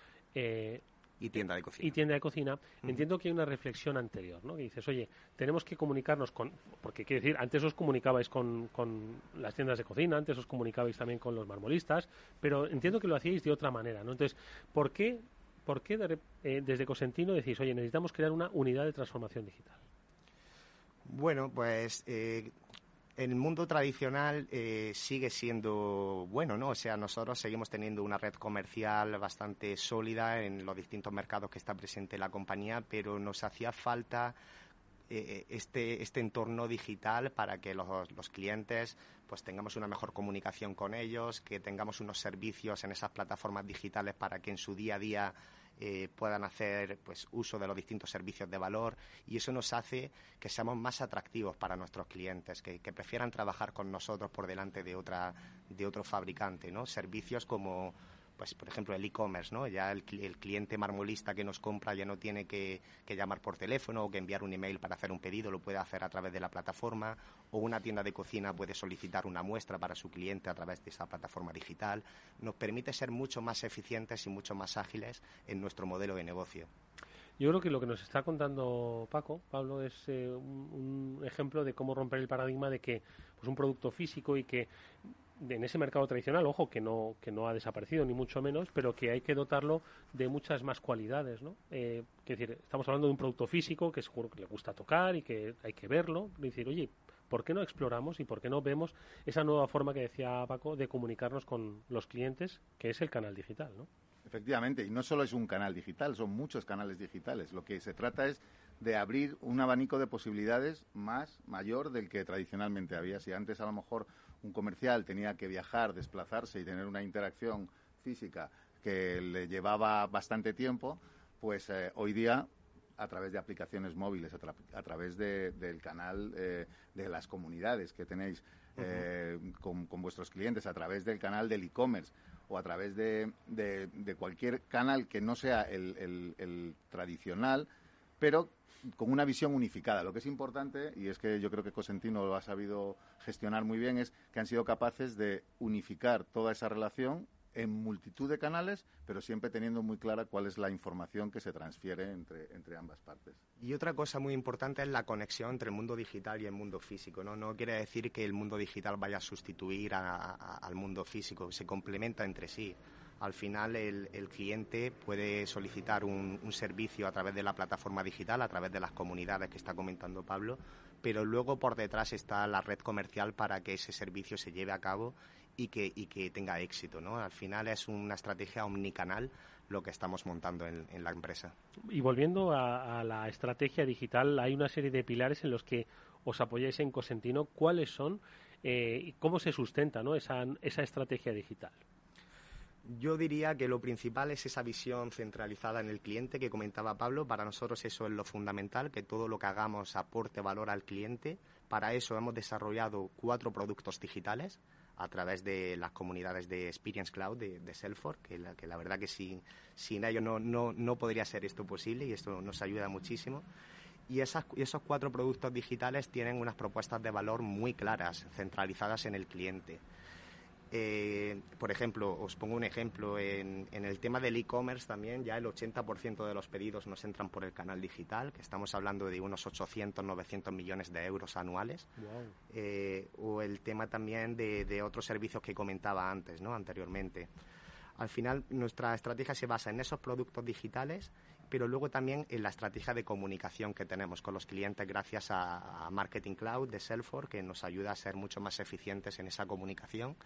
Speaker 12: y tienda de cocina.
Speaker 8: Y tienda de cocina. Entiendo que hay una reflexión anterior, ¿no? Que dices, oye, tenemos que comunicarnos con... Porque quiere decir, antes os comunicabais con, con las tiendas de cocina, antes os comunicabais también con los marmolistas, pero entiendo que lo hacíais de otra manera, ¿no? Entonces, ¿por qué, por qué eh, desde Cosentino decís, oye, necesitamos crear una unidad de transformación digital?
Speaker 12: Bueno, pues eh, el mundo tradicional eh, sigue siendo bueno, ¿no? O sea, nosotros seguimos teniendo una red comercial bastante sólida en los distintos mercados que está presente la compañía, pero nos hacía falta eh, este, este entorno digital para que los, los, clientes pues tengamos una mejor comunicación con ellos, que tengamos unos servicios en esas plataformas digitales para que en su día a día eh, puedan hacer pues uso de los distintos servicios de valor y eso nos hace que seamos más atractivos para nuestros clientes, que, que prefieran trabajar con nosotros por delante de otra de otro fabricante, ¿no? Servicios como pues por ejemplo el e-commerce, ¿no? Ya el, cliente marmolista que nos compra ya no tiene que, llamar por teléfono o que enviar un email para hacer un pedido, lo puede hacer a través de la plataforma o una tienda de cocina puede solicitar una muestra para su cliente a través de esa plataforma digital. Nos permite ser mucho más eficientes y mucho más ágiles en nuestro modelo de negocio.
Speaker 8: Yo creo que lo que nos está contando Paco, Pablo, es eh, un, un, ejemplo de cómo romper el paradigma de que pues un producto físico y que en ese mercado tradicional, ojo, que no, que no ha desaparecido ni mucho menos, pero que hay que dotarlo de muchas más cualidades, ¿no? Eh, decir, estamos hablando de un producto físico que seguro que le gusta tocar y que hay que verlo, decir, oye, ¿por qué no exploramos y por qué no vemos esa nueva forma que decía Paco de comunicarnos con los clientes, que es el canal digital, ¿no?
Speaker 11: Efectivamente, y no solo es un canal digital, son muchos canales digitales. Lo que se trata es de abrir un abanico de posibilidades más mayor del que tradicionalmente había. Si antes a lo mejor un comercial tenía que viajar, desplazarse y tener una interacción física que le llevaba bastante tiempo, pues eh, hoy día a través de aplicaciones móviles, a, través del canal eh, de las comunidades que tenéis eh, con, vuestros clientes, a través del canal del e-commerce o a través de, cualquier canal que no sea el tradicional, pero con una visión unificada. Lo que es importante, y es que yo creo que Cosentino lo ha sabido gestionar muy bien, es que han sido capaces de unificar toda esa relación en multitud de canales, pero siempre teniendo muy clara cuál es la información que se transfiere entre, entre ambas partes.
Speaker 12: Y otra cosa muy importante es la conexión entre el mundo digital y el mundo físico. No, no quiere decir que el mundo digital vaya a sustituir al mundo físico, se complementa entre sí al final el, cliente puede solicitar un, servicio a través de la plataforma digital, a través de las comunidades que está comentando Pablo, pero luego por detrás está la red comercial para que ese servicio se lleve a cabo y que, tenga éxito. ¿no? Al final es una estrategia omnicanal lo que estamos montando en, la empresa.
Speaker 8: Y volviendo a, la estrategia digital, hay una serie de pilares en los que os apoyáis en Cosentino. ¿Cuáles son eh, y cómo se sustenta ¿no? esa estrategia digital?
Speaker 12: Yo diría que lo principal es esa visión centralizada en el cliente que comentaba Pablo. Para nosotros eso es lo fundamental, que todo lo que hagamos aporte valor al cliente. Para eso hemos desarrollado cuatro productos digitales a través de las comunidades de Experience Cloud de, Salesforce, que la, verdad que sin, sin ello no, no, no podría ser esto posible y esto nos ayuda muchísimo. Y, esas, esos cuatro productos digitales tienen unas propuestas de valor muy claras, centralizadas en el cliente. Eh, por ejemplo, os pongo un ejemplo, en, el tema del e-commerce también ya el 80% de los pedidos nos entran por el canal digital, que estamos hablando de unos 800, 900 millones de euros anuales. Eh, o el tema también de, otros servicios que comentaba antes, ¿no? anteriormente. Al final, nuestra estrategia se basa en esos productos digitales, pero luego también en la estrategia de comunicación que tenemos con los clientes gracias a, a Marketing Cloud de Salesforce, que nos ayuda a ser mucho más eficientes en esa comunicación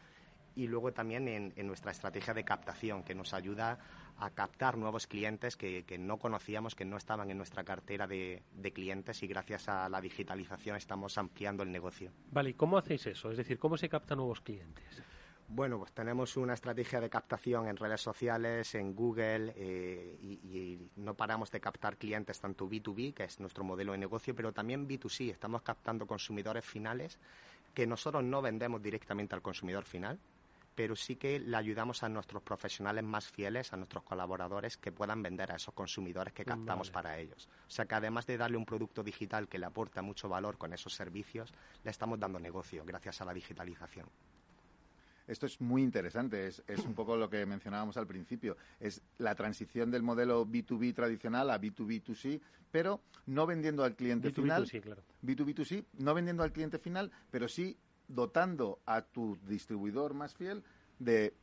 Speaker 12: y luego también en, nuestra estrategia de captación, que nos ayuda a captar nuevos clientes que, no conocíamos, que no estaban en nuestra cartera de, clientes y gracias a la digitalización estamos ampliando el negocio.
Speaker 8: Vale, ¿y cómo hacéis eso? Es decir, ¿cómo se captan nuevos clientes?
Speaker 12: Bueno, pues tenemos una estrategia de captación en redes sociales, en Google, eh, y, no paramos de captar clientes tanto B2B, que es nuestro modelo de negocio, pero también B2C. Estamos captando consumidores finales que nosotros no vendemos directamente al consumidor final, pero sí que le ayudamos a nuestros profesionales más fieles, a nuestros colaboradores, que puedan vender a esos consumidores que captamos para ellos. O sea que además de darle un producto digital que le aporta mucho valor con esos servicios, le estamos dando negocio gracias a la digitalización.
Speaker 11: Esto es muy interesante, es, un poco lo que mencionábamos al principio, es la transición del modelo B2B tradicional a B2B2C, pero no vendiendo al cliente final. B2B2C, claro. B2B2C, no vendiendo al cliente final, pero sí dotando a tu distribuidor más fiel de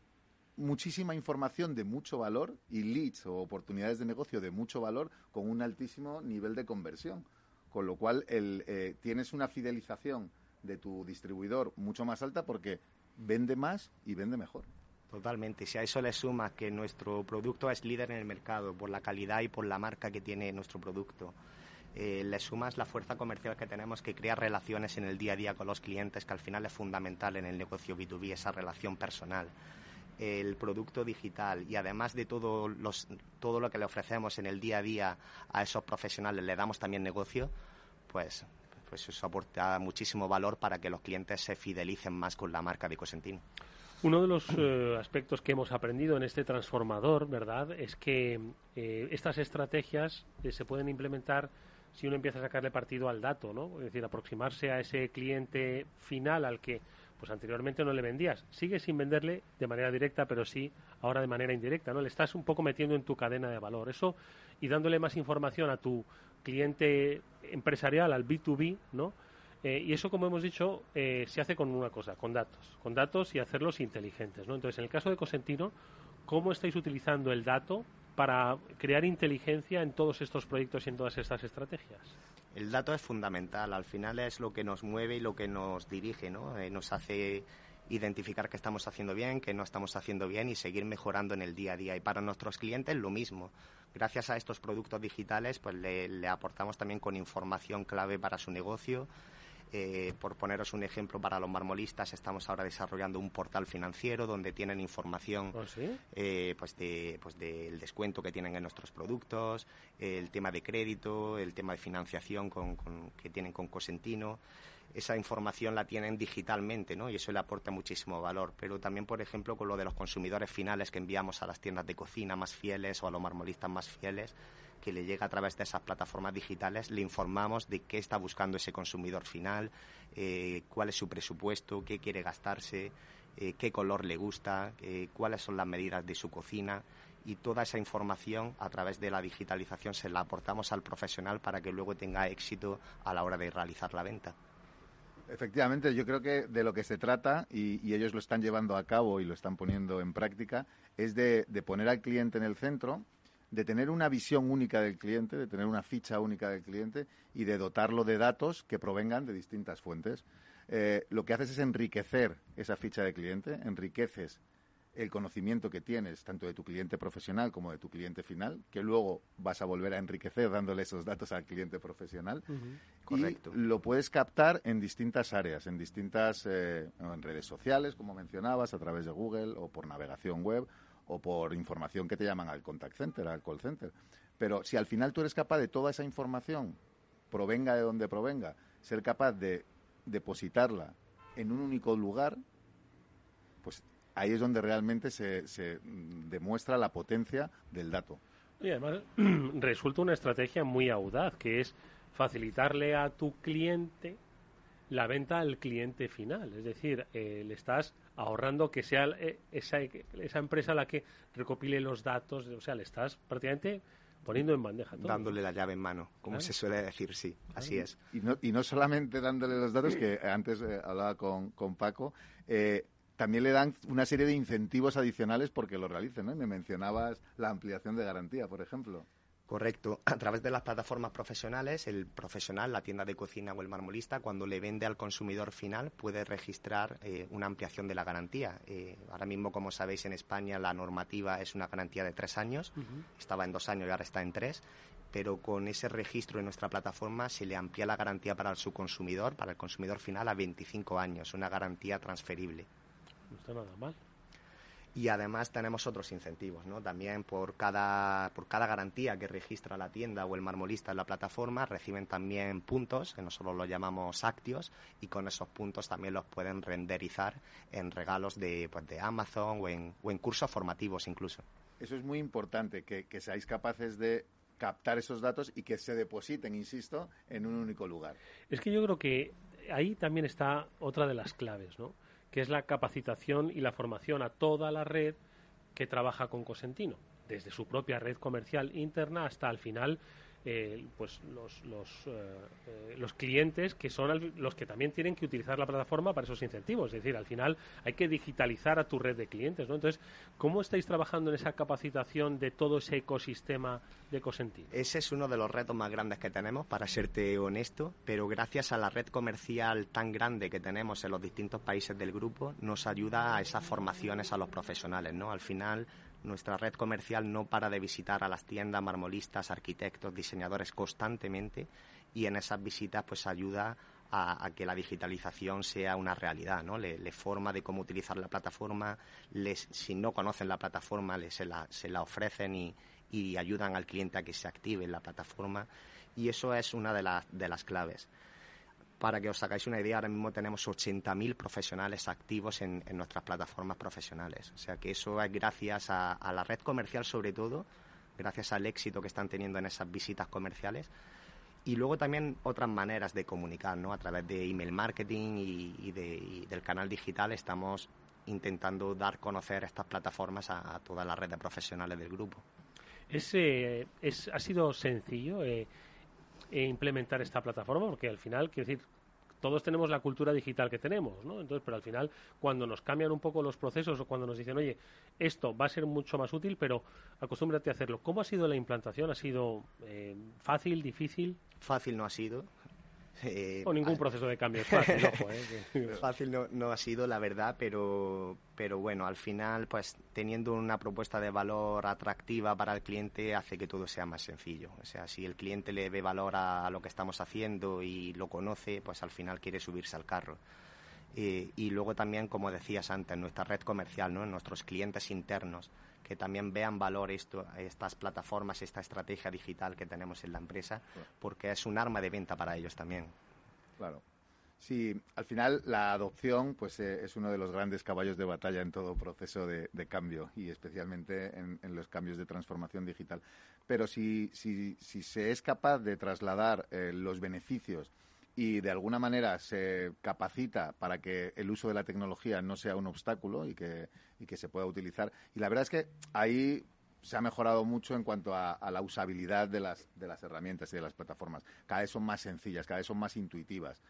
Speaker 11: muchísima información de mucho valor y leads o oportunidades de negocio de mucho valor con un altísimo nivel de conversión. Con lo cual el, eh, tienes una fidelización de tu distribuidor mucho más alta porque vende más y vende mejor.
Speaker 12: Totalmente. Si a eso le sumas que nuestro producto es líder en el mercado por la calidad y por la marca que tiene nuestro producto, eh, le sumas la fuerza comercial que tenemos que crea relaciones en el día a día con los clientes, que al final es fundamental en el negocio B2B, esa relación personal. El producto digital y además de todo, los, todo lo que le ofrecemos en el día a día a esos profesionales, le damos también negocio, pues pues eso aporta muchísimo valor para que los clientes se fidelicen más con la marca de Cosentino.
Speaker 8: Uno de los eh, aspectos que hemos aprendido en este transformador, ¿verdad?, es que eh, estas estrategias eh, se pueden implementar si uno empieza a sacarle partido al dato, ¿no? Es decir, aproximarse a ese cliente final al que pues anteriormente no le vendías. Sigues sin venderle de manera directa, pero sí ahora de manera indirecta, ¿no? Le estás un poco metiendo en tu cadena de valor. Eso y dándole más información a tu cliente empresarial, al B2B, ¿no? Eh, y eso, como hemos dicho, eh, se hace con una cosa, con datos, con datos y hacerlos inteligentes, ¿no? Entonces, en el caso de Cosentino, ¿cómo estáis utilizando el dato para crear inteligencia en todos estos proyectos y en todas estas estrategias?
Speaker 12: El dato es fundamental, al final es lo que nos mueve y lo que nos dirige, ¿no? Eh, nos hace identificar qué estamos haciendo bien, qué no estamos haciendo bien y seguir mejorando en el día a día. Y para nuestros clientes lo mismo. Gracias a estos productos digitales, pues le, aportamos también con información clave para su negocio. Eh, por poneros un ejemplo, para los marmolistas estamos ahora desarrollando un portal financiero donde tienen información
Speaker 8: ¿Oh,
Speaker 12: eh, pues de, pues del descuento que tienen en nuestros productos, el tema de crédito, el tema de financiación con, que tienen con Cosentino esa información la tienen digitalmente, ¿no? Y eso le aporta muchísimo valor. Pero también, por ejemplo, con lo de los consumidores finales que enviamos a las tiendas de cocina más fieles o a los marmolistas más fieles, que le llega a través de esas plataformas digitales, le informamos de qué está buscando ese consumidor final, eh, cuál es su presupuesto, qué quiere gastarse, eh, qué color le gusta, eh, cuáles son las medidas de su cocina y toda esa información a través de la digitalización se la aportamos al profesional para que luego tenga éxito a la hora de realizar la venta.
Speaker 11: Efectivamente, yo creo que de lo que se trata, y, ellos lo están llevando a cabo y lo están poniendo en práctica, es de, poner al cliente en el centro, de tener una visión única del cliente, de tener una ficha única del cliente y de dotarlo de datos que provengan de distintas fuentes. Eh, lo que haces es enriquecer esa ficha de cliente, enriqueces el conocimiento que tienes tanto de tu cliente profesional como de tu cliente final, que luego vas a volver a enriquecer dándole esos datos al cliente profesional. Correcto. Y lo puedes captar en distintas áreas, en distintas eh, en redes sociales, como mencionabas, a través de Google o por navegación web o por información que te llaman al contact center, al call center. Pero si al final tú eres capaz de toda esa información, provenga de donde provenga, ser capaz de depositarla en un único lugar, pues ahí es donde realmente se, demuestra la potencia del dato.
Speaker 8: Y además resulta una estrategia muy audaz, que es facilitarle a tu cliente la venta al cliente final. Es decir, eh, le estás ahorrando que sea eh, esa, esa, empresa la que recopile los datos, o sea, le estás prácticamente poniendo en bandeja todo.
Speaker 12: Dándole la llave en mano, como se suele decir, sí, así es.
Speaker 11: Y no, y no solamente dándole los datos, que antes eh, hablaba con, con Paco, eh, también le dan una serie de incentivos adicionales porque lo realicen, ¿no? me mencionabas la ampliación de garantía, por ejemplo.
Speaker 12: Correcto. A través de las plataformas profesionales, el profesional, la tienda de cocina o el marmolista, cuando le vende al consumidor final, puede registrar eh, una ampliación de la garantía. Eh, ahora mismo, como sabéis, en España la normativa es una garantía de tres años. Estaba en dos años y ahora está en tres. Pero con ese registro en nuestra plataforma se le amplía la garantía para su consumidor, para el consumidor final, a 25 años. Una garantía transferible.
Speaker 8: no está nada mal
Speaker 12: y además tenemos otros incentivos, ¿no? También por cada, por cada garantía que registra la tienda o el marmolista en la plataforma reciben también puntos, que nosotros los llamamos actios, y con esos puntos también los pueden renderizar en regalos de, pues, de Amazon o en, o en cursos formativos incluso.
Speaker 11: Eso es muy importante, que, que seáis capaces de captar esos datos y que se depositen, insisto, en un único lugar.
Speaker 8: Es que yo creo que ahí también está otra de las claves, ¿no? Que es la capacitación y la formación a toda la red que trabaja con Cosentino, desde su propia red comercial interna hasta al final eh, pues los, los, eh, eh, los clientes que son los que también tienen que utilizar la plataforma para esos incentivos. Es decir, al final hay que digitalizar a tu red de clientes. ¿no? Entonces, ¿cómo estáis trabajando en esa capacitación de todo ese ecosistema de Cosentino?
Speaker 12: Ese es uno de los retos más grandes que tenemos, para serte honesto, pero gracias a la red comercial tan grande que tenemos en los distintos países del grupo, nos ayuda a esas formaciones a los profesionales. ¿no? Al final, nuestra red comercial no para de visitar a las tiendas, marmolistas, arquitectos, diseñadores constantemente y en esas visitas pues ayuda a, que la digitalización sea una realidad, ¿no? Le, forma de cómo utilizar la plataforma, les, si no conocen la plataforma, les, se, la, se la ofrecen y, y ayudan al cliente a que se active en la plataforma y eso es una de, las de las claves. Para que os hagáis una idea, ahora mismo tenemos 80.000 profesionales activos en, nuestras plataformas profesionales. O sea que eso es gracias a, la red comercial sobre todo, gracias al éxito que están teniendo en esas visitas comerciales. Y luego también otras maneras de comunicar, ¿no? A través de email marketing y, del canal digital estamos intentando dar conocer estas plataformas a, toda la red de profesionales del grupo.
Speaker 8: ¿Es, eh, es, ¿Ha sido sencillo? Eh, e implementar esta plataforma, porque al final, quiero decir, todos tenemos la cultura digital que tenemos, ¿no? Entonces, pero al final, cuando nos cambian un poco los procesos o cuando nos dicen, oye, esto va a ser mucho más útil, pero acostúmbrate a hacerlo. ¿Cómo ha sido la implantación? ¿Ha sido eh, fácil, difícil?
Speaker 12: Fácil no ha sido.
Speaker 8: Eh, o ningún proceso de cambio es fácil, ojo,
Speaker 12: eh, Fácil no, no, ha sido, la verdad, pero, pero bueno, al final, pues teniendo una propuesta de valor atractiva para el cliente hace que todo sea más sencillo. O sea, si el cliente le ve valor a, lo que estamos haciendo y lo conoce, pues al final quiere subirse al carro. Eh, y luego también, como decías antes, nuestra red comercial, ¿no? nuestros clientes internos, que también vean valor esto, estas plataformas, esta estrategia digital que tenemos en la empresa, porque es un arma de venta para ellos también.
Speaker 11: Claro. Sí, al final la adopción pues eh, es uno de los grandes caballos de batalla en todo proceso de, cambio y especialmente en, los cambios de transformación digital. Pero si, si, si se es capaz de trasladar eh, los beneficios y de alguna manera se capacita para que el uso de la tecnología no sea un obstáculo y que, y que se pueda utilizar. Y la verdad es que ahí se ha mejorado mucho en cuanto a, la usabilidad de las, de las herramientas y de las plataformas. Cada vez son más sencillas, cada vez son más intuitivas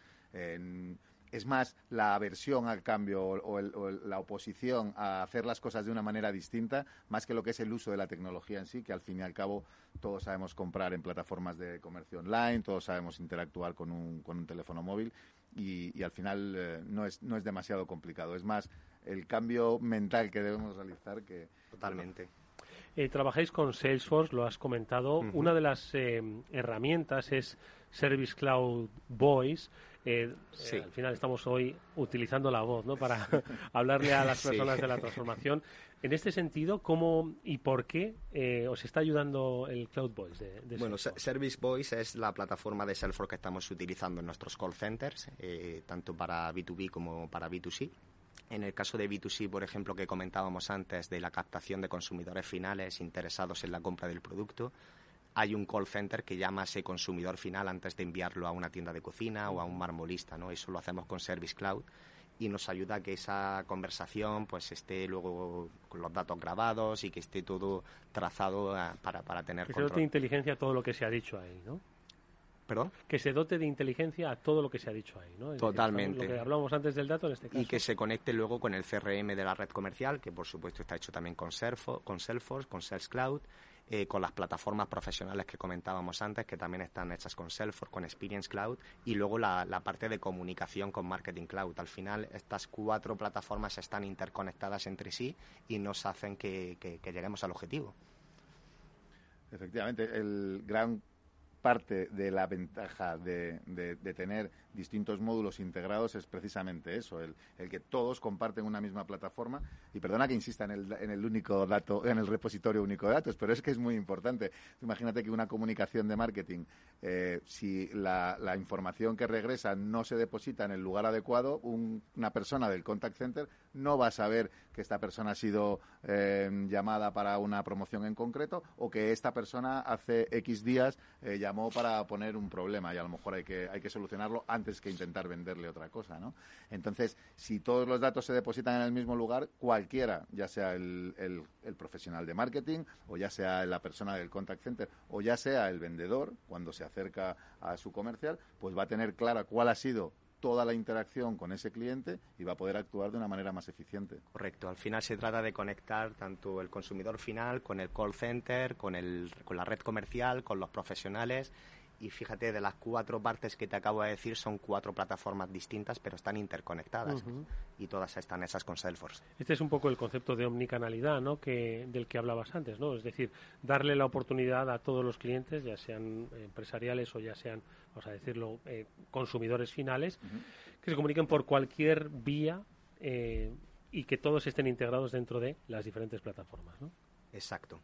Speaker 11: es más la aversión al cambio o, la oposición a hacer las cosas de una manera distinta, más que lo que es el uso de la tecnología en sí, que al fin y al cabo todos sabemos comprar en plataformas de comercio online, todos sabemos interactuar con un, con un teléfono móvil y, al final eh, no, es, no es demasiado complicado. Es más el cambio mental que debemos realizar que...
Speaker 12: Totalmente.
Speaker 8: Eh, trabajáis con Salesforce, lo has comentado. Una de las eh, herramientas es Service Cloud Voice. Eh, eh, al final estamos hoy utilizando la voz ¿no? para hablarle a las personas de la transformación. En este sentido, ¿cómo y por qué eh, os está ayudando el Cloud Voice? De,
Speaker 12: bueno, Service Voice es la plataforma de Salesforce que estamos utilizando en nuestros call centers, tanto para B2B como para B2C. En el caso de B2C, por ejemplo, que comentábamos antes de la captación de consumidores finales interesados en la compra del producto, hay un call center que llama a ese consumidor final antes de enviarlo a una tienda de cocina o a un marmolista, ¿no? Eso lo hacemos con Service Cloud y nos ayuda a que esa conversación pues esté luego con los datos grabados y que esté todo trazado eh, para, para tener
Speaker 8: que se dote de inteligencia todo lo que se ha dicho ahí, ¿no?
Speaker 12: ¿Perdón?
Speaker 8: Que se dote de inteligencia a todo lo que se ha dicho ahí, ¿no?
Speaker 12: Totalmente.
Speaker 8: lo que hablábamos antes del dato en este caso.
Speaker 12: Y que se conecte luego con el CRM de la red comercial, que por supuesto está hecho también con Salesforce, con, Salesforce, con Sales Cloud eh, con las plataformas profesionales que comentábamos antes, que también están hechas con Salesforce, con Experience Cloud, y luego la, parte de comunicación con Marketing Cloud. Al final, estas cuatro plataformas están interconectadas entre sí y nos hacen que, lleguemos al objetivo.
Speaker 11: Efectivamente, el gran parte de la ventaja de, de, tener distintos módulos integrados es precisamente eso, el, el, que todos comparten una misma plataforma. Y perdona que insista en el, en el único dato, en el repositorio único de datos, pero es que es muy importante. Imagínate que una comunicación de marketing, eh, si la, la, información que regresa no se deposita en el lugar adecuado, una persona del contact center no va a saber que esta persona ha sido eh, llamada para una promoción en concreto o que esta persona hace X días eh, llamó para poner un problema y a lo mejor hay que, hay que solucionarlo antes que intentar venderle otra cosa, ¿no? Entonces, si todos los datos se depositan en el mismo lugar, cualquiera, ya sea el, el profesional de marketing o ya sea la persona del contact center o ya sea el vendedor, cuando se acerca a su comercial, pues va a tener clara cuál ha sido toda la interacción con ese cliente y va a poder actuar de una manera más eficiente.
Speaker 12: Correcto. Al final se trata de conectar tanto el consumidor final con el call center, con, el, con la red comercial, con los profesionales y fíjate, de las cuatro partes que te acabo de decir, son cuatro plataformas distintas, pero están interconectadas. Y todas están esas con Salesforce.
Speaker 8: Este es un poco el concepto de omnicanalidad, ¿no? Que, del que hablabas antes, ¿no? Es decir, darle la oportunidad a todos los clientes, ya sean empresariales o ya sean, vamos a decirlo, eh, consumidores finales, que se comuniquen por cualquier vía eh, y que todos estén integrados dentro de las diferentes plataformas, ¿no?
Speaker 12: Exacto.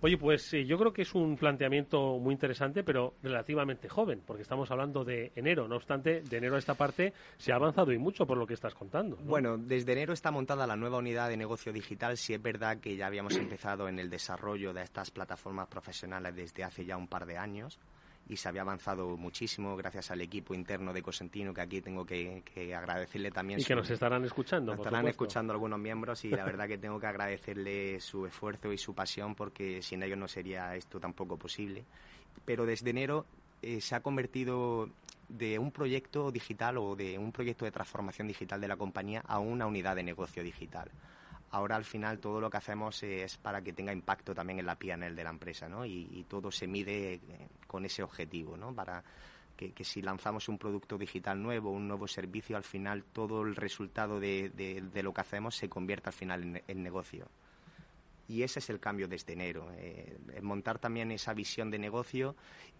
Speaker 8: Oye, pues yo creo que es un planteamiento muy interesante, pero relativamente joven, porque estamos hablando de enero. No obstante, de enero a esta parte se ha avanzado y mucho por lo que estás contando.
Speaker 12: Bueno, desde enero está montada la nueva unidad de negocio digital. Si es verdad que ya habíamos empezado en el desarrollo de estas plataformas profesionales desde hace ya un par de años y se había avanzado muchísimo gracias al equipo interno de Cosentino, que aquí tengo que, agradecerle también.
Speaker 8: Y que nos estarán escuchando.
Speaker 12: Nos estarán escuchando algunos miembros y la verdad que tengo que agradecerle su esfuerzo y su pasión porque sin ellos no sería esto tampoco posible. Pero desde enero eh, se ha convertido de un proyecto digital o de un proyecto de transformación digital de la compañía a una unidad de negocio digital ahora al final todo lo que hacemos es para que tenga impacto también en la PNL de la empresa, ¿no? Y, todo se mide eh, con ese objetivo, ¿no? Para que, si lanzamos un producto digital nuevo, un nuevo servicio, al final todo el resultado de, lo que hacemos se convierta al final en, negocio. Y ese es el cambio desde enero, eh, montar también esa visión de negocio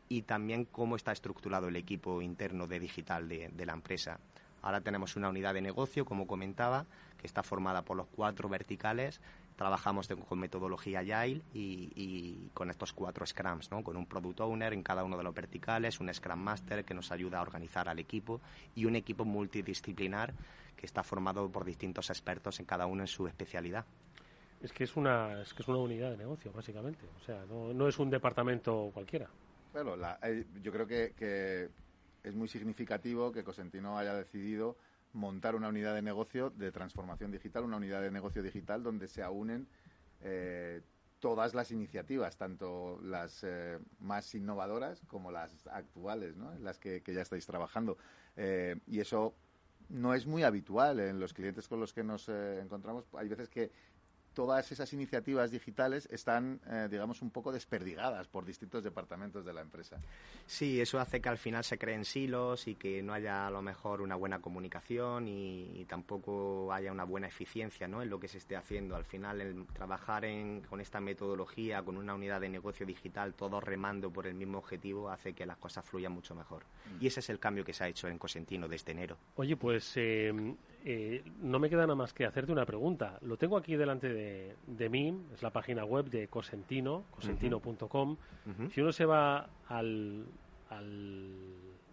Speaker 12: y también cómo está estructurado el equipo interno de digital de la empresa. Ahora tenemos una unidad de negocio, como comentaba, que está formada por los cuatro verticales. Trabajamos con metodología Agile y, con estos cuatro Scrums, ¿no? con un Product Owner en cada uno de los verticales, un Scrum Master que nos ayuda a organizar al equipo y un equipo multidisciplinar que está formado por distintos expertos en cada uno en su especialidad.
Speaker 8: Es que es una, es que es una unidad de negocio, básicamente. O sea, no, es un departamento cualquiera.
Speaker 11: Bueno, eh, yo creo que es muy significativo que Cosentino haya decidido montar una unidad de negocio de transformación digital, una unidad de negocio digital donde se unen eh, todas las iniciativas, tanto las eh, más innovadoras como las actuales, ¿no? las que, ya estáis trabajando. Eh, y eso no es muy habitual en los clientes con los que nos encontramos. Hay veces que todas esas iniciativas digitales están, eh, digamos, un poco desperdigadas por distintos departamentos de la empresa.
Speaker 12: Sí, eso hace que al final se creen silos y que no haya a lo mejor una buena comunicación y, tampoco haya una buena eficiencia ¿no? en lo que se esté haciendo. Al final, el trabajar con esta metodología, con una unidad de negocio digital, todos remando por el mismo objetivo, hace que las cosas fluyan mucho mejor. Mm. Y ese es el cambio que se ha hecho en Cosentino desde enero.
Speaker 8: Oye, pues eh, eh, no me queda nada más que hacerte una pregunta. Lo tengo aquí delante de, de mí, es la página web de Cosentino, cosentino.com. Si uno se va al, al,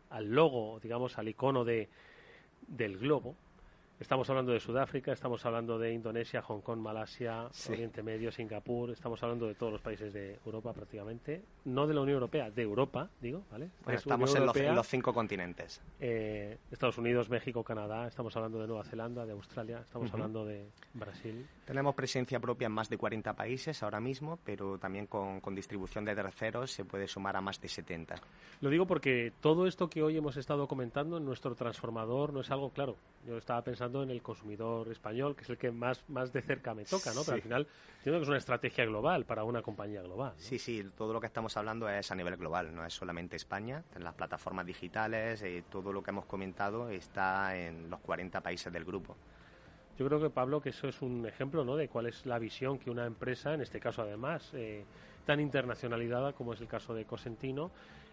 Speaker 8: al, logo, digamos, al icono de, del globo, Estamos hablando de Sudáfrica, estamos hablando de Indonesia, Hong Kong, Malasia, Oriente Medio, Singapur, estamos hablando de todos los países de Europa prácticamente, no de la Unión Europea, de Europa, digo, ¿vale?
Speaker 12: estamos en, los, cinco continentes.
Speaker 8: Eh, Estados Unidos, México, Canadá, estamos hablando de Nueva Zelanda, de Australia, estamos hablando de Brasil.
Speaker 12: Tenemos presencia propia en más de 40 países ahora mismo, pero también con, con distribución de terceros se puede sumar a más de 70.
Speaker 8: Lo digo porque todo esto que hoy hemos estado comentando en nuestro transformador no es algo claro. Yo estaba pensando en el consumidor español, que es el que más, más de cerca me toca, ¿no? Pero al final entiendo que es una estrategia global para una compañía global.
Speaker 12: Sí, sí, todo lo que estamos hablando es a nivel global, no es solamente España. En las plataformas digitales, eh, todo lo que hemos comentado está en los 40 países del grupo.
Speaker 8: Yo creo que, Pablo, que eso es un ejemplo ¿no? de cuál es la visión que una empresa, en este caso además, eh, tan internacionalizada como es el caso de Cosentino,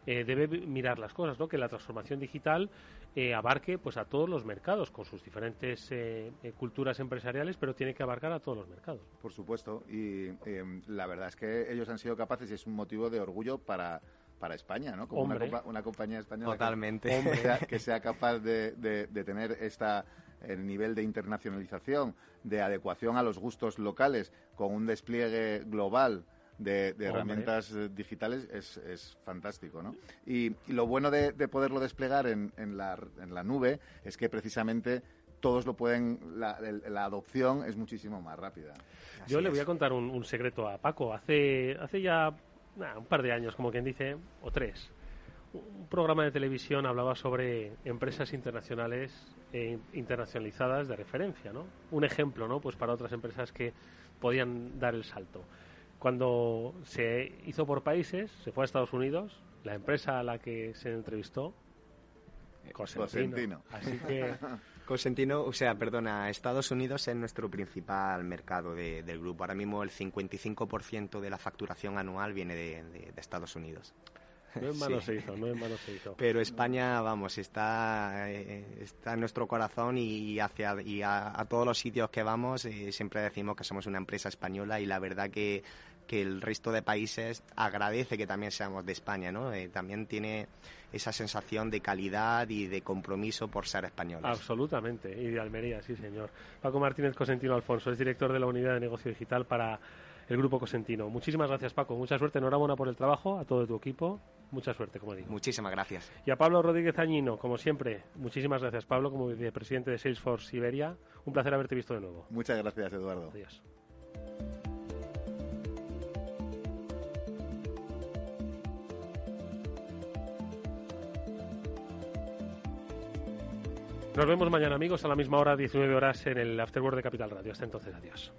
Speaker 8: eh, debe mirar las cosas, ¿no? Que la transformación digital eh, abarque pues a todos los mercados con sus diferentes eh, culturas empresariales, pero tiene que abarcar a todos los mercados.
Speaker 11: Por supuesto, y la verdad es que ellos han sido capaces y es un motivo de orgullo para para España, ¿no? Como una, compañía española
Speaker 12: Totalmente.
Speaker 11: Que, sea, capaz de, de, tener esta el nivel de internacionalización, de adecuación a los gustos locales, con un despliegue global de, herramientas eh, digitales es, es, fantástico, ¿no? Y, lo bueno de, poderlo desplegar en, en, la, en la nube es que precisamente todos lo pueden, la, la adopción es muchísimo más rápida.
Speaker 8: Yo le voy a contar un, secreto a Paco. Hace, hace ya un par de años, como quien dice, o tres, un programa de televisión hablaba sobre empresas internacionales e internacionalizadas de referencia, ¿no? Un ejemplo, ¿no? Pues para otras empresas que podían dar el salto. Cuando se hizo por países, se fue a Estados Unidos, la empresa a la que se entrevistó, Cosentino. Así que...
Speaker 12: Cosentino, o sea, perdona, Estados Unidos es nuestro principal mercado del grupo. Ahora mismo el 55% de la facturación anual viene de Estados Unidos.
Speaker 8: No es malo se hizo, no es malo se hizo.
Speaker 12: Pero España, vamos, está, eh, está en nuestro corazón y, hacia, y a, todos los sitios que vamos eh, siempre decimos que somos una empresa española y la verdad que, que el resto de países agradece que también seamos de España, ¿no? Eh, también tiene esa sensación de calidad y de compromiso por ser españoles.
Speaker 8: Absolutamente, y de Almería, sí señor. Paco Martínez Cosentino Alfonso es director de la unidad de negocio digital para el Grupo Cosentino. Muchísimas gracias, Paco. Mucha suerte. Enhorabuena por el trabajo a todo tu equipo. Mucha suerte, como digo.
Speaker 12: Muchísimas gracias.
Speaker 8: Y a Pablo Rodríguez Añino, como siempre, muchísimas gracias, Pablo, como vicepresidente de Salesforce Siberia. Un placer haberte visto de nuevo.
Speaker 11: Muchas gracias, Eduardo.
Speaker 8: Adiós. Nos vemos mañana, amigos, a la misma hora, 19 horas, en el Afterword de Capital Radio. Hasta entonces, adiós.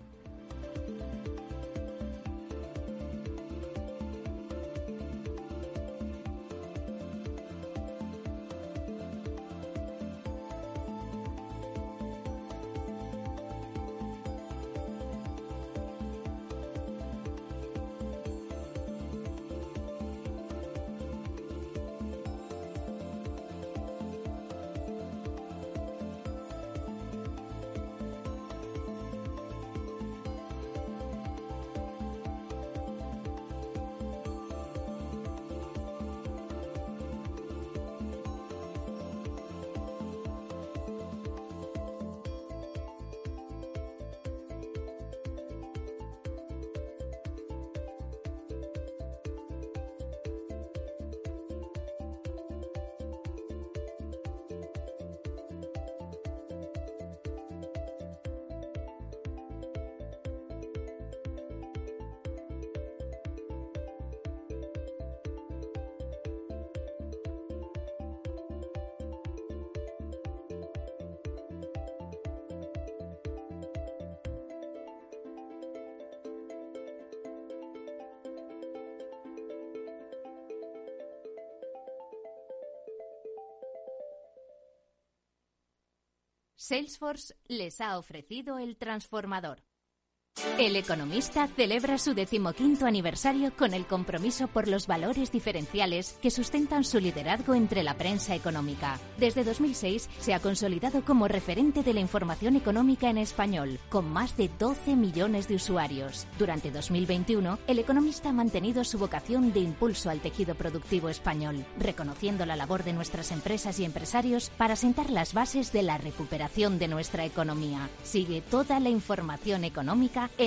Speaker 10: Salesforce les ha ofrecido el transformador. El Economista celebra su decimoquinto aniversario con el compromiso por los valores diferenciales que sustentan su liderazgo entre la prensa económica. Desde 2006 se ha consolidado como referente de la información económica en español, con más de 12 millones de usuarios. Durante 2021, El Economista ha mantenido su vocación de impulso al tejido productivo español, reconociendo la labor de nuestras empresas y empresarios para sentar las bases de la recuperación de nuestra economía. Sigue toda la información económica en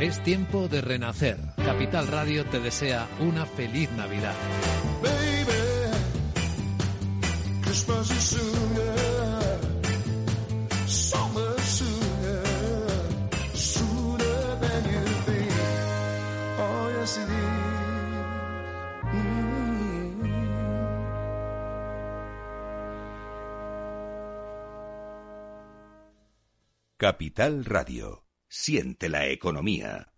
Speaker 13: Es tiempo de renacer. Capital Radio te desea una feliz Navidad.
Speaker 6: Capital Radio. Siente la economía.